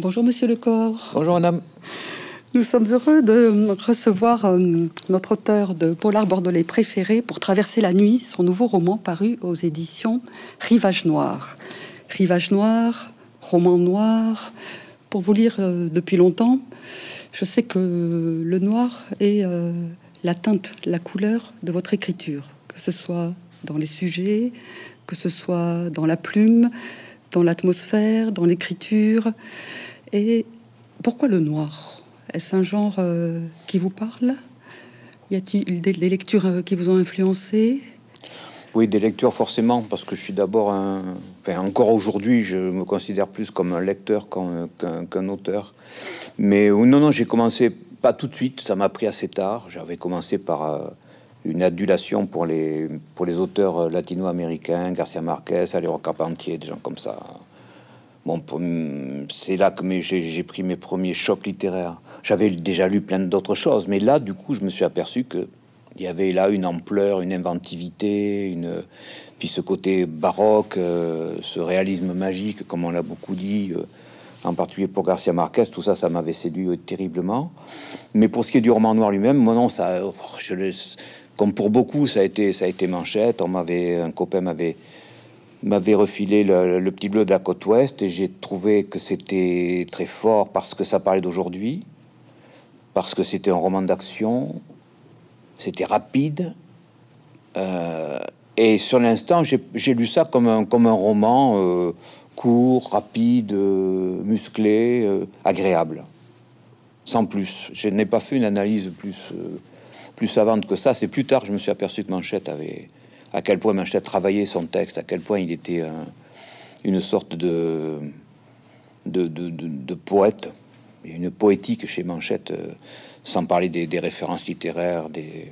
Bonjour Monsieur Lecor. Bonjour Madame. Nous sommes heureux de recevoir euh, notre auteur de Polar bordelais préféré pour traverser la nuit, son nouveau roman paru aux éditions Rivage Noir. Rivage Noir, roman noir. Pour vous lire euh, depuis longtemps, je sais que le noir est euh, la teinte, la couleur de votre écriture, que ce soit dans les sujets, que ce soit dans la plume, dans l'atmosphère, dans l'écriture. Et pourquoi le noir? Est-ce un genre euh, qui vous parle? Y a-t-il des, lectures euh, qui vous ont influencé? Oui, des lectures forcément, parce que je suis d'abord un... Enfin, encore aujourd'hui, je me considère plus comme un lecteur qu'un auteur. Mais non, non, j'ai commencé pas tout de suite, ça m'a pris assez tard. J'avais commencé par euh, une adulation pour les, pour les auteurs latino-américains, Garcia Marquez, Alejandro Carpentier, des gens comme ça. C'est là que j'ai pris mes premiers chocs littéraires. J'avais déjà lu plein d'autres choses, mais là, du coup, je me suis aperçu que il y avait là une ampleur, une inventivité, une puis ce côté baroque, euh, ce réalisme magique, comme on l'a beaucoup dit, euh, en particulier pour Garcia Marquez, tout ça, ça m'avait séduit terriblement. Mais pour ce qui est du roman noir lui-même, moi non, ça, je laisse, comme pour beaucoup, ça a été, ça a été manchette. On m'avait, un copain m'avait m'avait refilé le, petit bleu de la côte ouest et j'ai trouvé que c'était très fort parce que ça parlait d'aujourd'hui, parce que c'était un roman d'action, c'était rapide. Euh, et sur l'instant, j'ai lu ça comme un, comme un roman euh, court, rapide, euh, musclé, agréable, sans plus. Je n'ai pas fait une analyse plus, plus savante que ça. C'est plus tard que je me suis aperçu que Manchette avait, à quel point Manchette travaillait son texte, à quel point il était une sorte de poète, une poétique chez Manchette, euh, sans parler des, références littéraires des,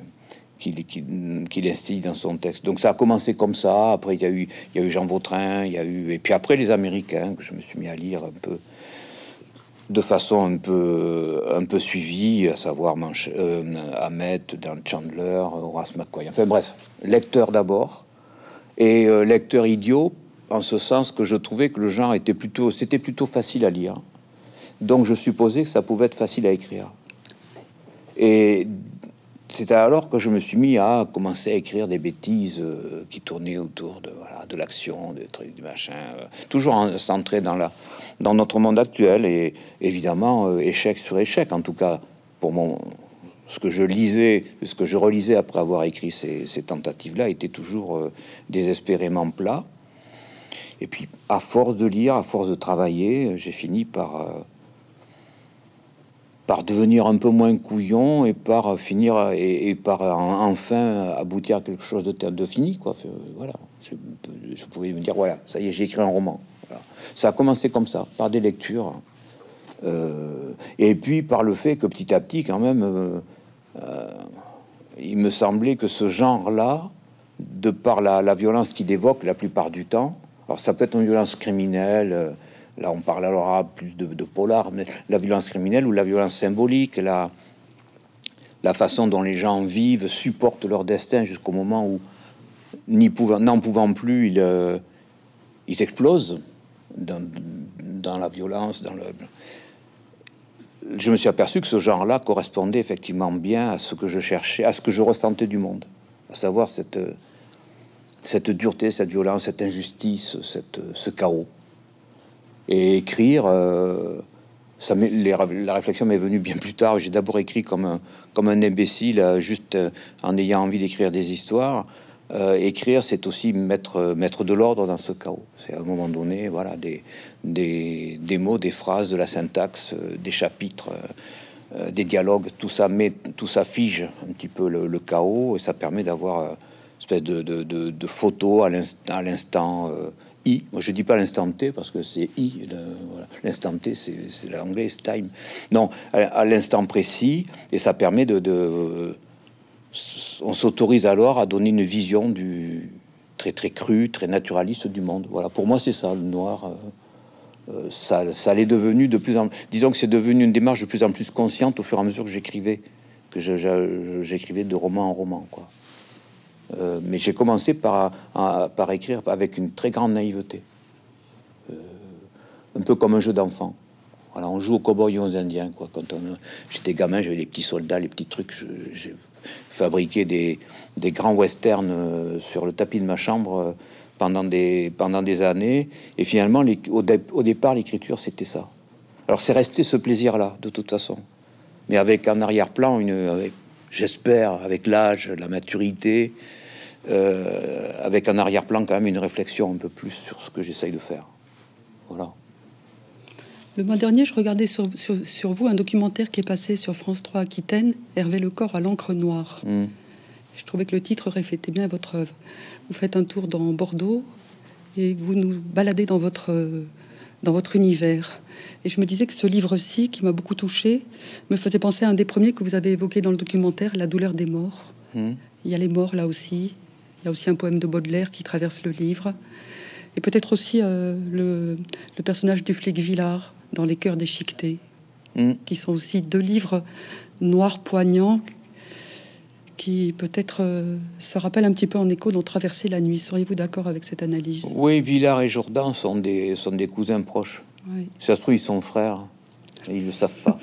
qu'il qui instille dans son texte. Donc ça a commencé comme ça. Après, il y a eu, il y a eu Jean Vautrin, il y a eu, et puis après les Américains que je me suis mis à lire un peu de façon un peu, un peu suivie, à savoir Manche, euh, Ahmed, Dan Chandler, Horace McCoy. Enfin bref, lecteur d'abord, et euh, lecteur idiot, en ce sens que je trouvais que le genre était plutôt, c'était plutôt facile à lire. Donc je supposais que ça pouvait être facile à écrire. Et c'est alors que je me suis mis à commencer à écrire des bêtises euh, qui tournaient autour de, voilà, de l'action, des trucs, du machin, euh, toujours centré dans, dans notre monde actuel et évidemment euh, échec sur échec, en tout cas pour mon, ce que je lisais, ce que je relisais après avoir écrit ces tentatives-là était toujours désespérément plat. Et puis à force de lire, à force de travailler, j'ai fini par par devenir un peu moins couillon et par finir et, par enfin aboutir à quelque chose de, de fini quoi. Voilà. Je, pouvais me dire voilà ça y est j'ai écrit un roman. Ça a commencé comme ça par des lectures. Euh, et puis par le fait que petit à petit quand même euh, euh, il me semblait que ce genre là de par la, la violence qu'il évoque la plupart du temps alors ça peut être une violence criminelle Là, on parle alors plus de, polar, mais la violence criminelle ou la violence symbolique, la, la façon dont les gens vivent, supportent leur destin jusqu'au moment où, n'en pouvant, pouvant plus, ils, euh, ils explosent dans, dans, la violence, dans le. Je me suis aperçu que ce genre-là correspondait effectivement bien à ce que je cherchais, à ce que je ressentais du monde, à savoir cette, cette dureté, cette violence, cette injustice, cette, ce chaos. Et écrire, euh, ça la réflexion m'est venue bien plus tard. J'ai d'abord écrit comme un, imbécile, euh, juste euh, en ayant envie d'écrire des histoires. écrire, c'est aussi mettre, de l'ordre dans ce chaos. C'est à un moment donné, voilà, des, mots, des phrases, de la syntaxe, des chapitres, des dialogues, tout ça met, tout ça fige un petit peu le, chaos et ça permet d'avoir une espèce de, de, de photo à l'instant moi, je dis pas l'instant T parce que c'est I. L'instant T, c'est l'anglais, c'est time. Non, à, l'instant précis, et ça permet de. on s'autorise alors à donner une vision du très très cru, très naturaliste du monde. Voilà, pour moi, c'est ça, le noir. Euh, euh, ça, ça l'est devenu de plus en disons que c'est devenu une démarche de plus en plus consciente au fur et à mesure que j'écrivais que j'écrivais de roman en roman quoi euh, mais j'ai commencé par, par écrire avec une très grande naïveté, euh, un peu comme un jeu d'enfant. Voilà, on joue aux cowboys aux indiens, quoi. Quand j'étais gamin, j'avais des petits soldats, les petits trucs. J'ai fabriqué des, des, grands westerns euh, sur le tapis de ma chambre pendant des, pendant des années. Et finalement, les, au, au, départ, l'écriture, c'était ça. Alors, c'est resté ce plaisir-là, de toute façon. Mais avec un arrière-plan, une, j'espère, avec l'âge, la maturité, euh, avec un arrière-plan quand même une réflexion un peu plus sur ce que j'essaye de faire. Voilà. Le mois dernier, je regardais sur, sur, vous un documentaire qui est passé sur France 3 Aquitaine, Hervé Le Corps à l'encre noire. Hmm. Je trouvais que le titre reflétait bien votre œuvre. Vous faites un tour dans Bordeaux et vous nous baladez dans votre, dans votre univers. Et je me disais que ce livre-ci, qui m'a beaucoup touché, me faisait penser à un des premiers que vous avez évoqué dans le documentaire, La douleur des morts. Hmm. Il y a les morts là aussi. Il y a aussi un poème de Baudelaire qui traverse le livre. Et peut-être aussi euh, le, le, personnage du flic Villard, dans Les Cœurs déchiquetés, mm. qui sont aussi deux livres noirs poignants qui peut-être euh, se rappellent un petit peu en écho dans Traverser la nuit. Seriez-vous d'accord avec cette analyse? Oui, Villard et Jourdan sont des, sont des cousins proches. ça se trouve, ils sont frères. Et ils le savent pas.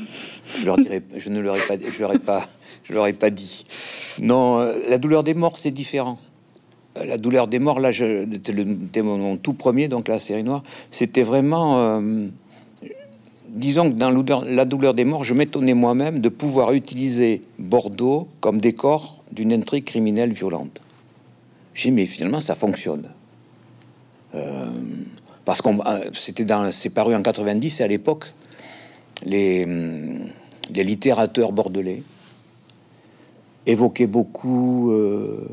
Je, leur dirais, je ne leur ai pas, je leur ai pas, je leur ai pas dit. Non, euh, la douleur des morts, c'est différent. Euh, la douleur des morts, là, c'était mon tout premier, donc la série noire. C'était vraiment disons que dans la douleur des morts, je m'étonnais moi-même de pouvoir utiliser Bordeaux comme décor d'une intrigue criminelle violente. J'ai dit, mais finalement, ça fonctionne. Euh, parce qu'on euh, c'était dans c'est paru en 90 et à l'époque les, hum, les littérateurs bordelais évoquaient beaucoup euh,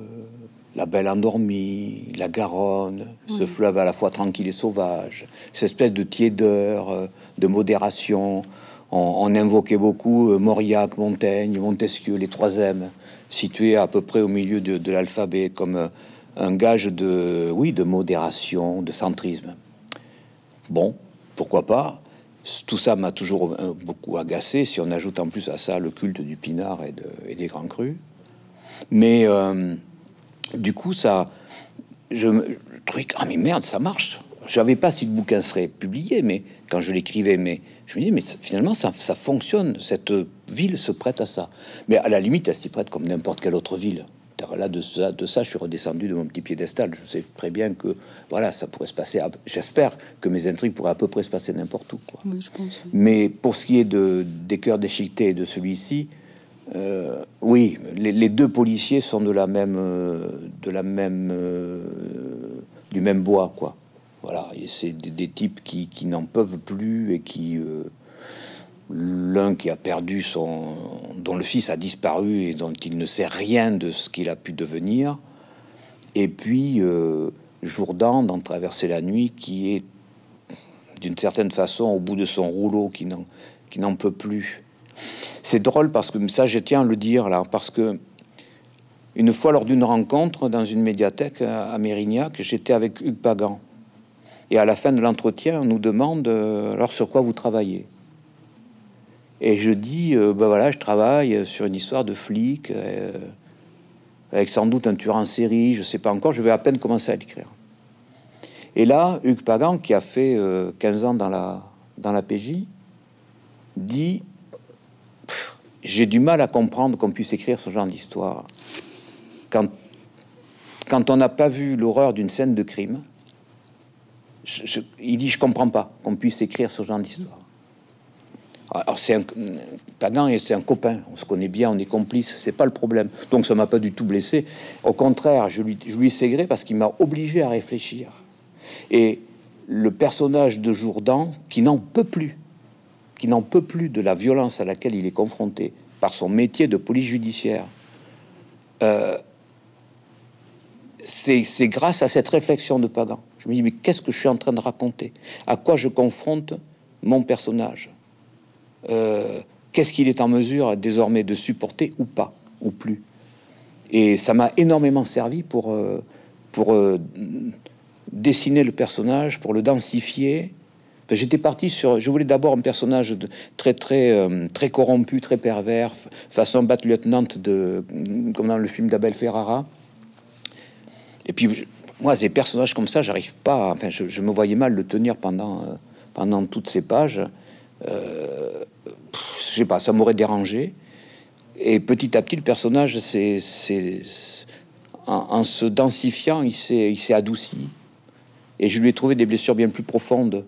la Belle Endormie, la Garonne, ce fleuve à la fois tranquille et sauvage, cette espèce de tiédeur, de modération. On, invoquait beaucoup euh, Mauriac, Montaigne, Montesquieu, les trois M, situés à peu près au milieu de, l'alphabet, comme euh, un gage de, oui, de modération, de centrisme. Bon, pourquoi pas? Tout ça m'a toujours beaucoup agacé, si on ajoute en plus à ça le culte du pinard et, des grands crus. Mais du coup, ça, je me que, ah mais merde, ça marche. Je savais pas si le bouquin serait publié, mais quand je l'écrivais, mais je me dis, mais finalement, ça, ça, fonctionne. Cette ville se prête à ça. Mais à la limite, elle s'y prête comme n'importe quelle autre ville. Là, de ça, de ça, je suis redescendu de mon petit piédestal. Je sais très bien que, voilà, ça pourrait se passer. J'espère que mes intrigues pourraient à peu près se passer n'importe où. Quoi. Oui, je pense. Mais pour ce qui est de, des cœurs déchiquetés et de celui-ci, euh, oui, les, deux policiers sont de la même, euh, de la même, euh, du même bois, quoi. Voilà, c'est des, types qui, n'en peuvent plus et qui, l'un qui a perdu son, dont le fils a disparu et dont il ne sait rien de ce qu'il a pu devenir, et puis Jourdan dans Traverser la nuit, qui est d'une certaine façon au bout de son rouleau, qui n'en, qui n'en peut plus c'est drôle parce que ça, je tiens à le dire là, parce que une fois lors d'une rencontre dans une médiathèque à Mérignac, j'étais avec Hugues Pagan. Et à la fin de l'entretien, on nous demande euh, alors sur quoi vous travaillez? Et je dis, ben voilà, je travaille sur une histoire de flic, euh, avec sans doute un tueur en série, je sais pas encore, je vais à peine commencer à l'écrire. Et là, Hugues Pagan, qui a fait 15 ans dans la, dans la PJ, dit j'ai du mal à comprendre qu'on puisse écrire ce genre d'histoire. Quand, quand on n'a pas vu l'horreur d'une scène de crime, il dit Je comprends pas qu'on puisse écrire ce genre d'histoire. Alors, c'est un c'est un copain, on se connaît bien, on est complice, c'est pas le problème. Donc, ça m'a pas du tout blessé. Au contraire, je lui, je lui parce qu'il m'a obligé à réfléchir. Et le personnage de Jourdan, qui n'en peut plus, qui n'en peut plus de la violence à laquelle il est confronté par son métier de police judiciaire, euh, c'est grâce à cette réflexion de Pagan. Je me dis, mais qu'est-ce que je suis en train de raconter? À quoi je confronte mon personnage? Euh, Qu'est-ce qu'il est en mesure désormais de supporter ou pas, ou plus? Et ça m'a énormément servi pour, euh, pour dessiner le personnage, pour le densifier, J'étais parti sur. Je voulais d'abord un personnage de, très, très, euh, très corrompu, très pervers, façon Bat Lieutenant, de, comme dans le film d'Abel Ferrara. Et puis, moi, des personnages comme ça, j'arrive pas. Enfin, je, me voyais mal le tenir pendant, euh, pendant toutes ces pages. euh, je sais pas, ça m'aurait dérangé. Et petit à petit, le personnage, c'est, en, en, se densifiant, il s'est, il s'est adouci. Et je lui ai trouvé des blessures bien plus profondes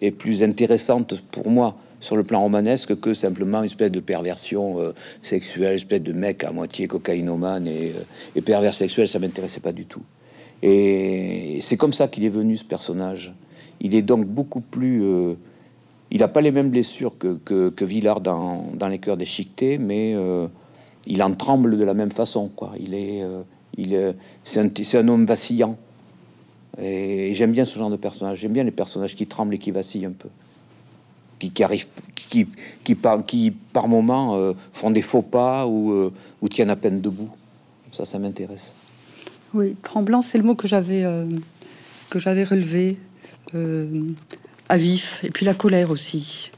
et plus intéressantes pour moi sur le plan romanesque que simplement une espèce de perversion euh, sexuelle, une espèce de mec à moitié cocaïnomane et, euh, et pervers sexuel, ça m'intéressait pas du tout. Et c'est comme ça qu'il est venu ce personnage. Il est donc beaucoup plus euh, il n'a pas les mêmes blessures que, Villard dans, les cœurs déchiquetés, mais euh, il en tremble de la même façon. Il est, euh, c'est un, homme vacillant. Et, j'aime bien ce genre de personnage. J'aime bien les personnages qui tremblent et qui vacillent un peu, qui, arrivent, qui, par, qui par moments font des faux pas ou tiennent à peine debout. Ça, ça m'intéresse. Oui, tremblant, c'est le mot que j'avais que j'avais relevé à vif, et puis la colère aussi.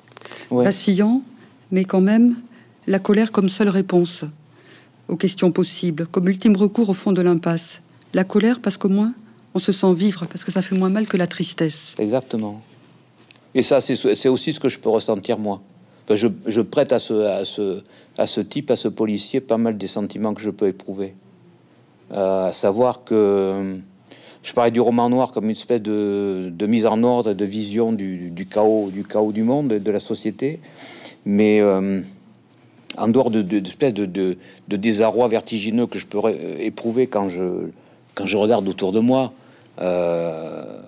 Vacillant, mais quand même la colère comme seule réponse aux questions possibles, comme ultime recours au fond de l'impasse. La colère parce qu'au moins on se sent vivre, parce que ça fait moins mal que la tristesse. Exactement. Et ça, c'est aussi ce que je peux ressentir moi. je, prête à ce, à, ce, à ce type, à ce policier, pas mal des sentiments que je peux éprouver. Euh, à savoir que je parlais du roman noir comme une espèce de, mise en ordre, de vision du, chaos, du chaos du monde, de la société, mais euh, en dehors de, de, de, désarroi vertigineux que je peux éprouver quand je, quand je regarde autour de moi. Euh,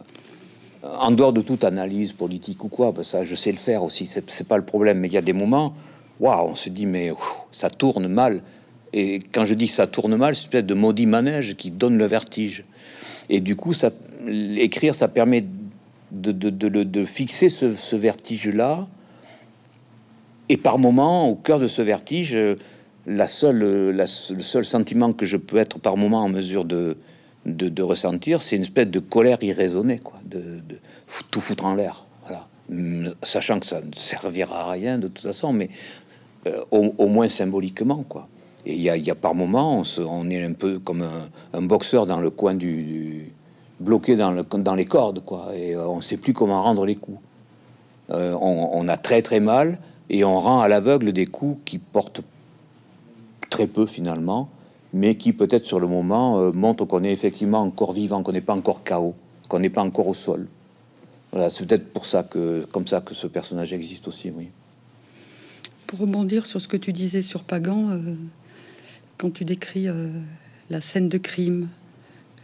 en dehors de toute analyse politique ou quoi, ben ça je sais le faire aussi, c'est pas le problème. Mais il y a des moments, waouh, on se dit mais ça tourne mal. Et quand je dis que ça tourne mal, c'est peut-être de maudit manège qui donne le vertige. Et du coup, ça, écrire, ça permet de, fixer ce, vertige-là. Et par moment, au cœur de ce vertige, le seul sentiment que je peux être par moment en mesure de, ressentir, c'est une espèce de colère irraisonnée, quoi, de, tout foutre en l'air. Voilà. Sachant que ça ne servira à rien de toute façon, mais euh, au, moins symboliquement, quoi. Et il y, a, par moments, on, est un peu comme un, boxeur dans le coin du, bloqué dans, le, dans les cordes, quoi. Et euh, on ne sait plus comment rendre les coups. Euh, on, a très très mal et on rend à l'aveugle des coups qui portent très peu finalement, mais qui peut-être sur le moment euh, montrent qu'on est effectivement encore vivant, qu'on n'est pas encore chaos, qu'on n'est pas encore au sol. Voilà, c'est peut-être pour ça que, comme ça, que ce personnage existe aussi, oui. Pour rebondir sur ce que tu disais sur Pagan, quand tu décris euh, la scène de crime,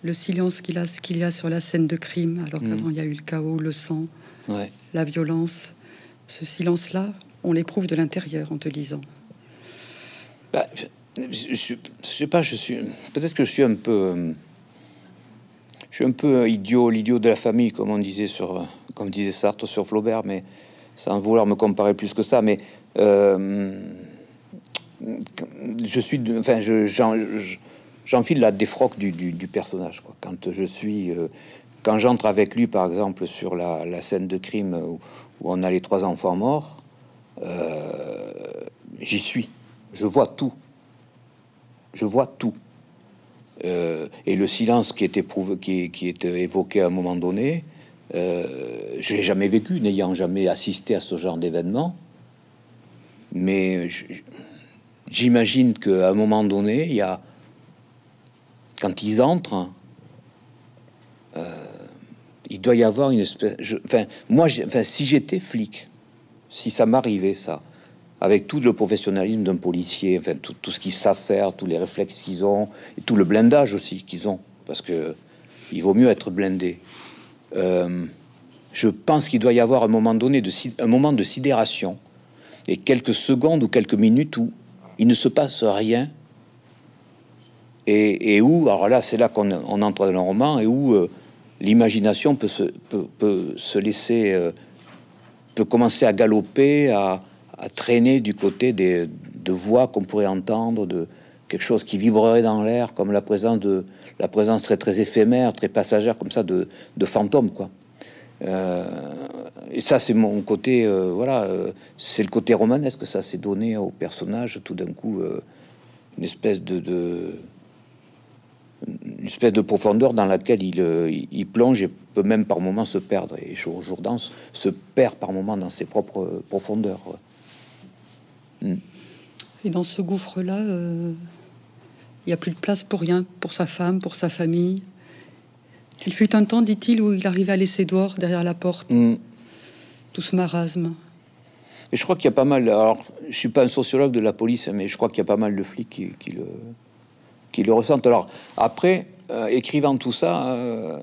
le silence qu'il a, qu'il y a sur la scène de crime, alors mm. qu'avant il y a eu le chaos, le sang, la violence, ce silence-là, on l'éprouve de l'intérieur en te lisant. Bah, je, je, sais pas, je suis peut-être que je suis un peu, euh, je suis un peu idiot, l'idiot de la famille, comme on disait sur, comme disait Sartre sur Flaubert, mais sans vouloir me comparer plus que ça, mais euh, je suis, enfin, j'enfile la défroque du, personnage. Quand je suis, euh, quand j'entre avec lui, par exemple, sur la, scène de crime où, on a les trois enfants morts, euh, j'y suis. Je vois tout. Je vois tout. Euh, et le silence qui était éprouvé, qui, qui évoqué à un moment donné, je l'ai jamais vécu, n'ayant jamais assisté à ce genre d'événement. Mais je, j'imagine qu'à un moment donné, il y a, quand ils entrent, euh, il doit y avoir une espèce. enfin, moi, si j'étais flic, si ça m'arrivait, ça, avec tout le professionnalisme d'un policier, enfin, tout, ce qu'ils savent faire, tous les réflexes qu'ils ont, et tout le blindage aussi qu'ils ont, parce que il vaut mieux être blindé. Euh, je pense qu'il doit y avoir un moment donné un moment de sidération et quelques secondes ou quelques minutes où il ne se passe rien. Et, où, alors là, c'est là qu'on entre dans le roman, et où euh, l'imagination peut se, peut, se laisser, euh, peut commencer à galoper, à, traîner du côté des, de voix qu'on pourrait entendre, de quelque chose qui vibrerait dans l'air, comme la présence de la présence très très éphémère, très passagère, comme ça, de, de fantômes, quoi. Euh, et ça, c'est mon côté, euh, voilà, euh, c'est le côté romanesque. Ça, c'est donné au personnage tout d'un coup une espèce de, profondeur dans laquelle il, il, plonge peut même par moments se perdre. Et Jourdan se perd par moments dans ses propres profondeurs. Et dans ce gouffre-là, il n'y a plus de place pour rien, pour sa femme, pour sa famille? Il fut un temps, dit-il, où il arrivait à laisser dehors, derrière la porte, hmm. tout ce marasme. Et je crois qu'il y a pas mal. Alors, je suis pas un sociologue de la police, mais je crois qu'il y a pas mal de flics qui, le, qui le ressentent. Alors, après, euh, écrivant tout ça, euh,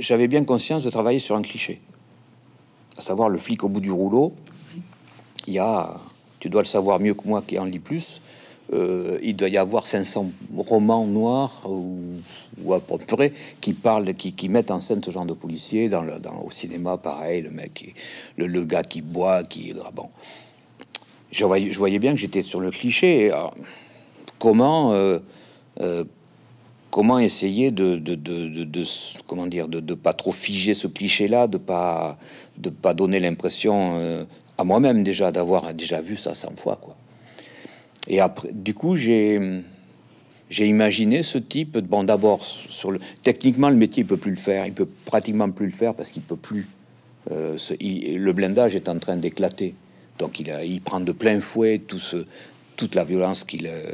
j'avais bien conscience de travailler sur un cliché, à savoir le flic au bout du rouleau. Il y a, tu dois le savoir mieux que moi qui en lis plus, euh, il doit y avoir 500 romans noirs ou, à peu près qui parlent, qui, mettent en scène ce genre de policier. Dans le, au cinéma, pareil, le mec, le, gars qui boit, qui ah bon. Je voyais, je voyais bien que j'étais sur le cliché. comment, euh, euh, comment essayer de, de, comment dire, de, pas trop figer ce cliché-là, de pas, de pas donner l'impression à moi-même déjà d'avoir déjà vu ça 100 fois, quoi. Et après, du coup, j'ai j'ai imaginé ce type. Bon, d'abord sur le techniquement, le métier il peut plus le faire. Il peut pratiquement plus le faire parce qu'il peut plus. Euh, le blindage est en train d'éclater. Donc il, a, il prend de plein fouet tout ce, toute la violence qu'il euh,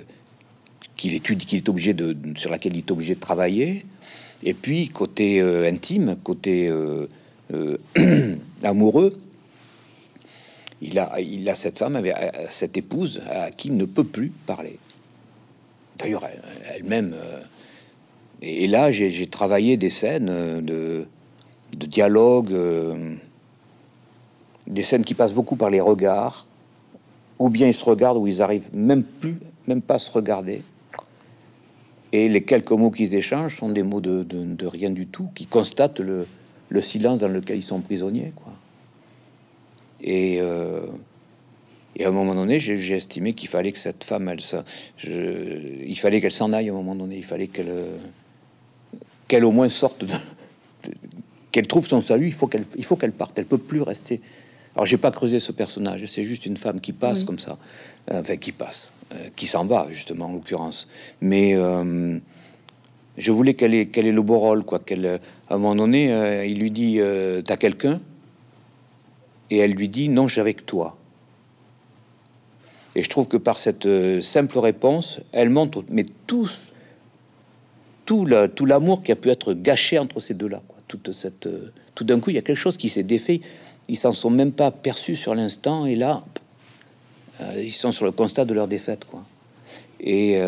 qu'il étudie, qu'il est obligé de, sur laquelle il est obligé de travailler. Et puis côté euh, intime, côté amoureux, il a, cette femme, cette épouse à qui il ne peut plus parler. D'ailleurs, elle-même. Euh, et, là, j'ai travaillé des scènes euh, de, dialogue, euh, des scènes qui passent beaucoup par les regards, ou bien ils se regardent, ou ils arrivent même plus, même pas à se regarder. Et les quelques mots qu'ils échangent sont des mots de, rien du tout, qui constatent le, le, silence dans lequel ils sont prisonniers. Et, euh, et à un moment donné, j'ai estimé qu'il fallait que cette femme, elle, ça, je, il fallait qu'elle s'en aille à un moment donné. Il fallait qu'elle, qu'elle au moins sorte, de, qu'elle trouve son salut. Il faut qu'elle, il faut qu'elle parte. Elle peut plus rester. Alors j'ai pas creusé ce personnage. C'est juste une femme qui passe comme ça, enfin qui passe, euh, qui s'en va justement en l'occurrence. Mais euh, je voulais qu'elle ait, qu'elle ait le beau rôle, quoi. Qu'elle, à un moment donné, il lui dit, t'as quelqu'un? Et elle lui dit non, j'ai avec toi. Et je trouve que par cette euh, simple réponse, elle montre, mais tous, tout, tout l'amour qui a pu être gâché entre ces deux-là. Toute cette, euh, tout d'un coup, il y a quelque chose qui s'est défait. Ils s'en sont même pas perçus sur l'instant, et là, euh, ils sont sur le constat de leur défaite, quoi. Et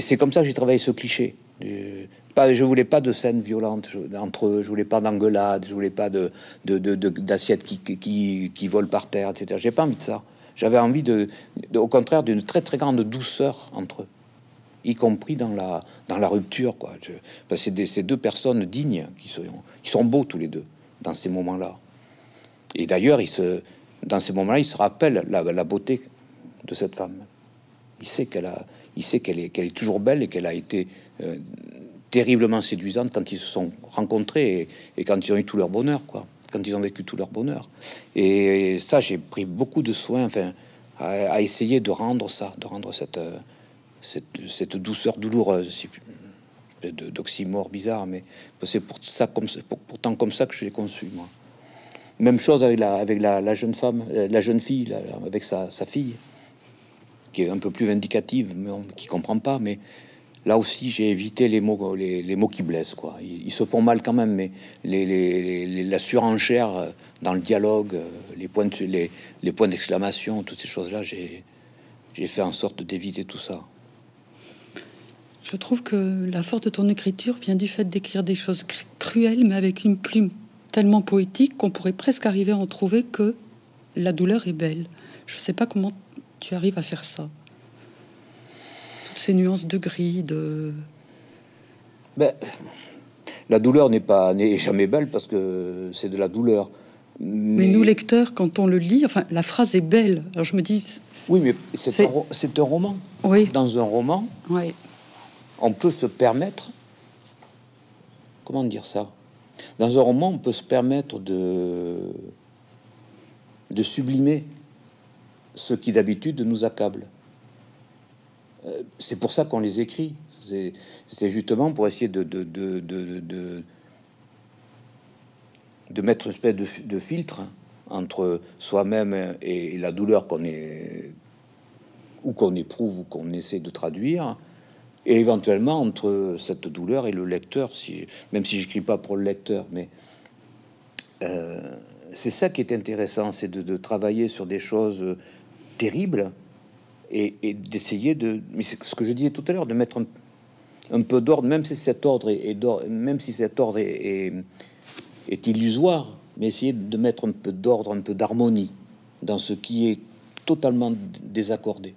c'est comme ça que j'ai travaillé ce cliché. Pas, je voulais pas de scènes violentes entre eux, je voulais pas d'engueulades, je voulais pas de, d'assiettes qui, qui, qui, volent par terre, etc. J'ai pas envie de ça. J'avais envie de, au contraire, d'une très très grande douceur entre eux, y compris dans la, dans la rupture. Quoi. Je, c'est ces deux personnes dignes qui sont, ils sont beaux tous les deux dans ces moments-là. Et d'ailleurs, il se, dans ces moments-là, il se rappelle la, la beauté de cette femme. Il sait qu'elle a, il sait qu'elle est, qu'elle est toujours belle et qu'elle a été euh, terriblement séduisante quand ils se sont rencontrés et, quand ils ont eu tout leur bonheur, quoi, quand ils ont vécu tout leur bonheur. Et, ça, j'ai pris beaucoup de soin, enfin, à, essayer de rendre ça, de rendre cette, cette, cette douceur douloureuse, d'oxymore bizarre, mais c'est pour ça, comme, pour, pourtant comme ça que je l'ai conçu, moi. Même chose avec la, jeune femme, la jeune fille, avec sa, fille, qui est un peu plus vindicative, mais qui comprend pas, mais Là aussi, j'ai évité les mots, les, mots qui blessent. Quoi. Ils, se font mal quand même, mais les, la surenchère euh, dans le dialogue, euh, les points, les, points d'exclamation, toutes ces choses-là, j'ai, j'ai fait en sorte d'éviter tout ça. Je trouve que la force de ton écriture vient du fait d'écrire des choses cruelles, mais avec une plume tellement poétique qu'on pourrait presque arriver à en trouver que la douleur est belle. Je ne sais pas comment tu arrives à faire ça ces nuances de gris, de... Ben, la douleur n'est pas n'est jamais belle parce que c'est de la douleur. Mais... nous lecteurs, quand on le lit, enfin, la phrase est belle. Alors je me dis. Oui, mais c'est un, un, roman. Oui. Dans un roman, oui. on peut se permettre. Comment dire ça? Dans un roman, on peut se permettre de de sublimer ce qui d'habitude nous accable. Euh, c'est pour ça qu'on les écrit. C'est justement pour essayer de, de, de mettre une espèce de, filtre entre soi-même et, la douleur qu'on est ou qu'on éprouve ou qu'on essaie de traduire, et éventuellement entre cette douleur et le lecteur, si, même si j'écris pas pour le lecteur, mais euh, c'est ça qui est intéressant, c'est de, travailler sur des choses terribles et, d'essayer de, mais c'est ce que je disais tout à l'heure, de mettre un, peu d'ordre, même si cet ordre est, même si cet ordre est, est illusoire, mais essayer de mettre un peu d'ordre, un peu d'harmonie dans ce qui est totalement désaccordé.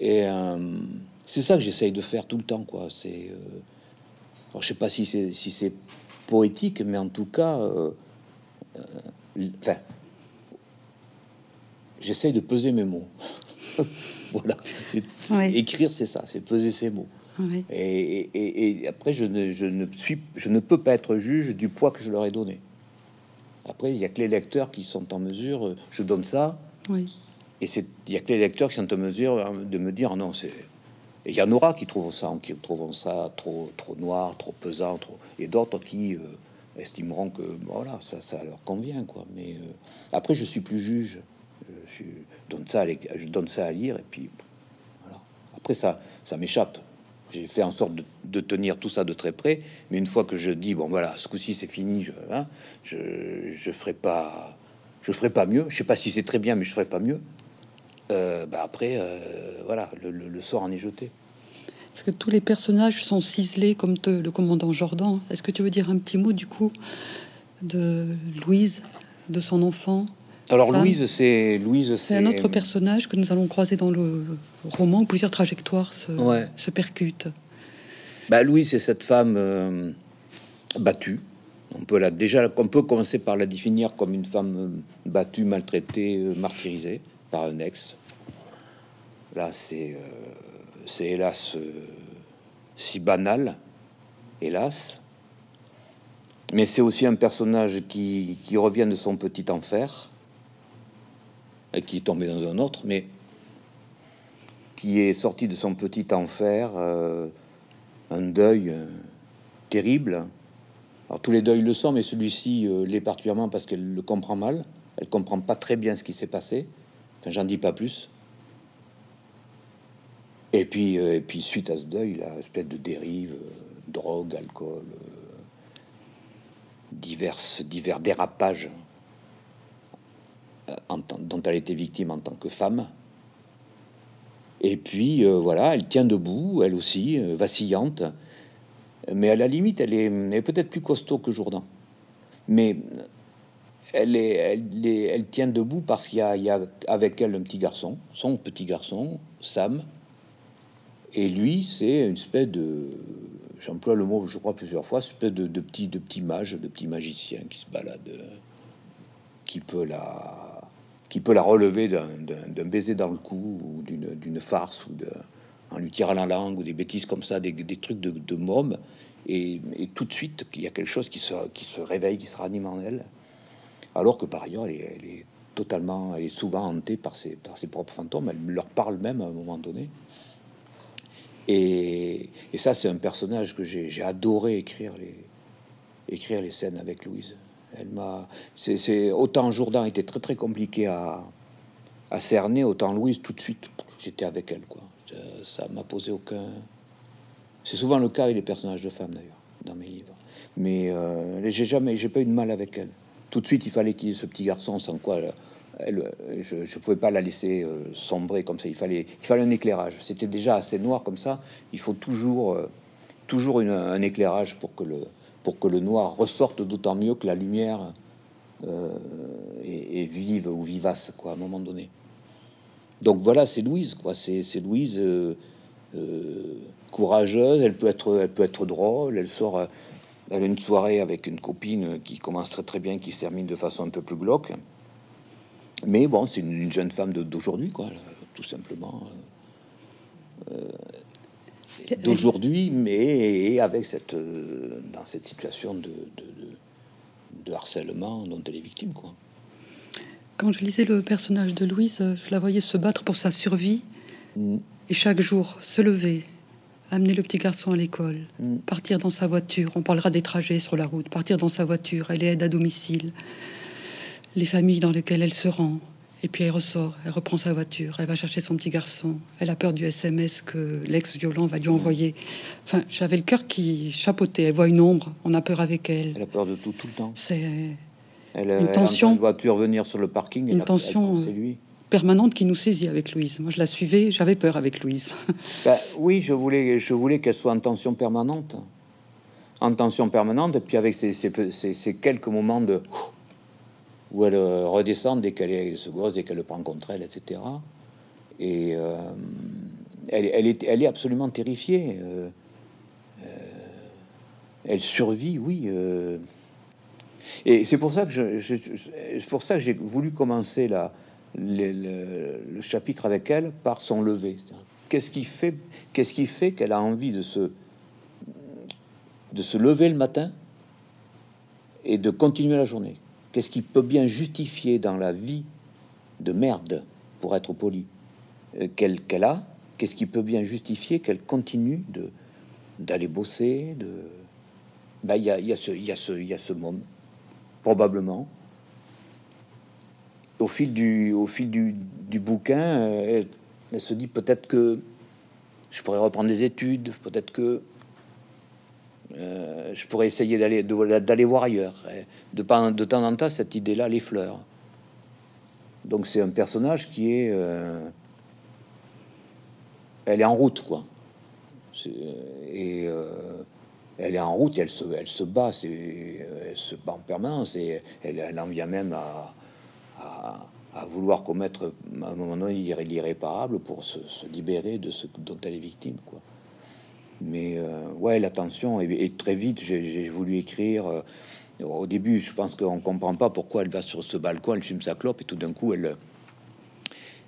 Et euh, c'est ça que j'essaye de faire tout le temps, quoi. C'est, euh, je sais pas si c'est si c'est poétique, mais en tout cas, euh, enfin, j'essaye de peser mes mots. voilà. Écrire, c'est ça, c'est peser ses mots. Et, après, je ne, je ne, suis, je ne peux pas être juge du poids que je leur ai donné. Après, il y a que les lecteurs qui sont en mesure. Je donne ça. Oui. Et c'est, il y a que les lecteurs qui sont en mesure de me dire non, c'est. Et il y en aura qui trouvent ça, qui trouvent ça trop, trop noir, trop pesant, trop. Et d'autres qui euh, estimeront que voilà, ça, ça leur convient, quoi. Mais euh, après, je suis plus juge. Je, donne ça, à, je donne ça à lire et puis voilà. Après, ça, ça m'échappe. J'ai fait en sorte de, tenir tout ça de très près, mais une fois que je dis bon voilà, ce coup-ci c'est fini, je, hein, ferai pas, je ferai pas mieux. Je sais pas si c'est très bien, mais je ferai pas mieux. Euh, bah après, euh, voilà, le, sort en est jeté. Est-ce que tous les personnages sont ciselés comme le commandant Jordan? Est-ce que tu veux dire un petit mot du coup de Louise, de son enfant? Alors Louise, c'est Louise, c'est un autre personnage que nous allons croiser dans le roman où plusieurs trajectoires se, se percutent. Bah, Louise, c'est cette femme euh, battue. On peut la déjà, on peut commencer par la définir comme une femme euh, battue, maltraitée, euh, martyrisée par un ex. Là, c'est c'est hélas si banal, hélas. Mais c'est aussi un personnage qui, qui revient de son petit enfer qui est tombé dans un autre, mais qui est sorti de son petit enfer, euh, un deuil euh, terrible. Alors tous les deuils le sont, mais celui-ci euh, l'est particulièrement parce qu'elle le comprend mal. Elle comprend pas très bien ce qui s'est passé. Enfin, j'en dis pas plus. Et puis, et puis suite à ce deuil, la espèce de dérive, drogue, alcool, divers, divers dérapages euh, dont elle était victime en tant que femme. Et puis euh, voilà, elle tient debout, elle aussi, euh, vacillante. Mais à la limite, elle est, peut-être plus costaud que Jourdan. Mais elle, est, elle, tient debout parce qu'il y, y, a avec elle un petit garçon, son petit garçon, Sam. Et lui, c'est une espèce de. J'emploie le mot, je crois, plusieurs fois, une espèce de, de, petit, de petit mage, de petit magicien qui se balade, qui peut la qui peut la relever d'un baiser dans le cou ou d'une farce ou de, en lui tirant la langue ou des bêtises comme ça, des, trucs de, de. Et, tout de suite, il y a quelque chose qui se, qui se réveille, qui se ranime en elle. Alors que par ailleurs, elle est, totalement, elle est souvent hantée par ses, propres fantômes. Elle leur parle même à un moment donné. Et, ça, c'est un personnage que j'ai adoré écrire les scènes avec Louise. Elle m'a, c'est, autant Jourdan était très très compliqué à, cerner, autant Louise tout de suite, j'étais avec elle quoi. Ça m'a posé aucun. C'est souvent le cas avec les personnages de femmes d'ailleurs dans mes livres, mais euh, j'ai jamais, j'ai pas eu de mal avec elle. Tout de suite, il fallait qu'il y ait ce petit garçon sans quoi elle, je, ne pouvais pas la laisser euh, sombrer comme ça. Il fallait, il fallait un éclairage. C'était déjà assez noir comme ça. Il faut toujours, euh, toujours un éclairage pour que le, pour que le noir ressorte d'autant mieux que la lumière euh, est, vive ou vivace, quoi, à un moment donné. Donc voilà, c'est Louise, quoi. C'est, Louise euh, euh, courageuse. Elle peut être, elle peut être drôle. Elle sort, elle a une soirée avec une copine qui commence très très bien, qui se termine de façon un peu plus glauque. Mais bon, c'est une, jeune femme d'aujourd'hui, quoi, tout simplement d'aujourd'hui, mais avec cette, euh, dans cette situation de, de, harcèlement dont elle est victime. Quoi. Quand je lisais le personnage de Louise, je la voyais se battre pour sa survie mm. et chaque jour se lever, amener le petit garçon à l'école, Mm. partir dans sa voiture. On parlera des trajets sur la route. Partir dans sa voiture, elle aide à domicile. Les familles dans lesquelles elle se rend. Et puis elle ressort, elle reprend sa voiture, elle va chercher son petit garçon. Elle a peur du SMS que l'ex-violent va lui envoyer. Enfin, j'avais le cœur qui chapeautait. Elle voit une ombre, on a peur avec elle. Elle a peur de tout, tout le temps. C'est Elle, Une tension. une voiture venir sur le parking. Une elle tension, C'est euh, lui. permanente qui nous saisit avec Louise. Moi, je la suivais, j'avais peur avec Louise. Ben, oui, je voulais, je voulais qu'elle soit en tension permanente. En tension permanente, et puis avec ces, ces- ces- ces quelques moments de où elle euh, redescend dès qu'elle est ce gosse, dès qu'elle le prend contre elle, etc. Et euh, elle, est, absolument terrifiée. euh, elle survit, oui. et c'est pour ça que je, pour ça j'ai voulu commencer le, le- chapitre avec elle par son lever. Qu'est-ce qui fait, qu'est-ce qui fait qu'elle a envie de se, de se lever le matin et de continuer la journée? Qu'est-ce qui peut bien justifier dans la vie de merde, pour être poli, euh, qu'elle a? Qu'est-ce qui peut bien justifier qu'elle continue de d'aller bosser de ben, il y a, y a ce y ce y a ce moment probablement. Au fil du au fil du, du bouquin euh, elle, elle se dit peut-être que je pourrais reprendre des études peut-être que euh, je pourrais essayer d'aller d'aller voir ailleurs Et de, temps en temps cette idée là les fleurs. Donc c'est un personnage qui est euh, elle est en route quoi. C'est- et euh, elle est en route, elle se, bat, elle se bat en permanence, et elle, en vient même à, vouloir commettre à un moment donné l'irré- l'irréparable pour se, se libérer de ce dont elle est victime, quoi. Mais euh, ouais, la tension, et, et très vite, j'ai, voulu écrire. euh, au début, je pense qu'on comprend pas pourquoi elle va sur ce balcon, elle fume sa clope, et tout d'un coup, elle,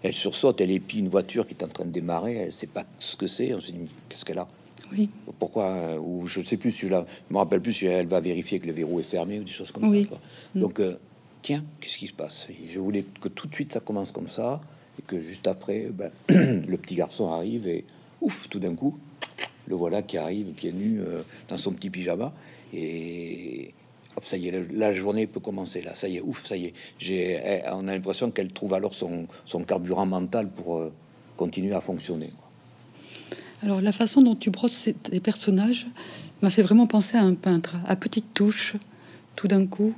elle sursaute, elle épie une voiture qui est en train de démarrer, elle sait pas ce que c'est, on se dit, qu'est-ce qu'elle a? Oui, pourquoi euh, ou je sais plus si je la je me rappelle plus si elle va vérifier que le verrou est fermé ou des choses comme Oui. ça quoi. donc euh, tiens qu'est-ce qui se passe? Et je voulais que tout de suite ça commence comme ça et que juste après ben, le petit garçon arrive et ouf tout d'un coup le voilà qui arrive pieds nus euh, dans son petit pyjama et hop, ça y est la, la journée peut commencer là ça y est ouf ça y est j'ai eh, on a l'impression qu'elle trouve alors son, son carburant mental pour euh, continuer à fonctionner. Alors la façon dont tu brosses ces- tes personnages m'a fait vraiment penser à un peintre, à petites touches, tout d'un coup,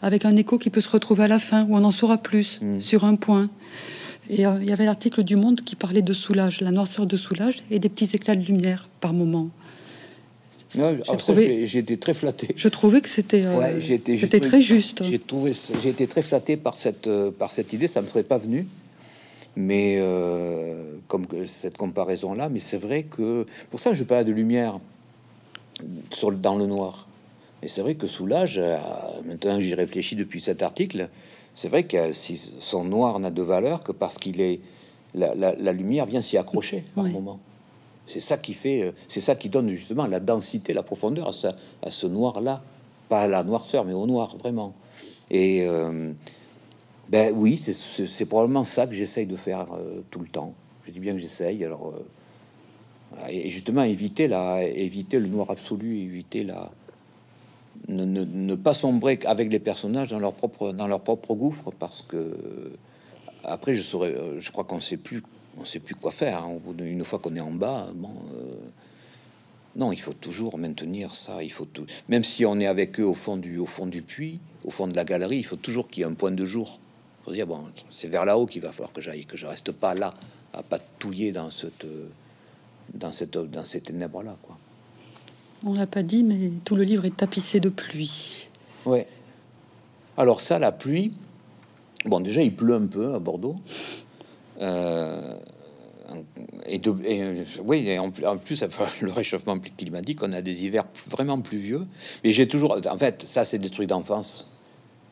avec un écho qui peut se retrouver à la fin, où on en saura plus Mm. sur un point. Et euh, il y avait l'article du Monde qui parlait de soulage, la noirceur de soulage et des petits éclats de lumière par moment. J'ai- été très flatté Je trouvais que c'était euh, Ouais, c'était très juste. J'ai trouvé, j'ai été très flatté par cette, euh, par cette idée. Ça me serait pas venu, mais euh, comme que cette comparaison-là. Mais c'est vrai que pour ça, je parle de lumière sur le- dans le noir. Et c'est vrai que Soulage, maintenant j'y réfléchis depuis cet article, c'est vrai que si son noir n'a de valeur que parce qu'il est la, la- la lumière vient s'y accrocher par Ouais. moment. C'est ça qui fait, euh, c'est ça qui donne justement la densité, la profondeur à, ça- à ce noir-là, pas à la noirceur, mais au noir vraiment. Et euh, ben oui, c'est- probablement ça que j'essaye de faire euh, tout le temps. Je dis bien que j'essaye. Alors euh, et justement éviter la, éviter le noir absolu, éviter la, ne, pas sombrer avec les personnages dans leur propre dans leur propre gouffre parce que après je saurais je crois qu'on sait plus on sait plus quoi faire hein, d'une fois qu'on est en bas bon euh, non il faut toujours maintenir ça il faut tout même si on est avec eux au fond du au fond du puits au fond de la galerie il faut toujours qu'il y ait un point de jour. Faut dire bon c'est vers là-haut qu'il va falloir que j'aille que je reste pas là à patouiller dans cette dans cette dans ces ténèbres là quoi On l'a pas dit, mais tout le livre est tapissé de pluie. Ouais. Alors ça, la pluie. Bon, déjà, il pleut un peu à Bordeaux. Euh, et, de, oui, et en, en plus, le réchauffement climatique, on a des hivers vraiment pluvieux. Mais j'ai toujours, en fait, ça, c'est des trucs d'enfance.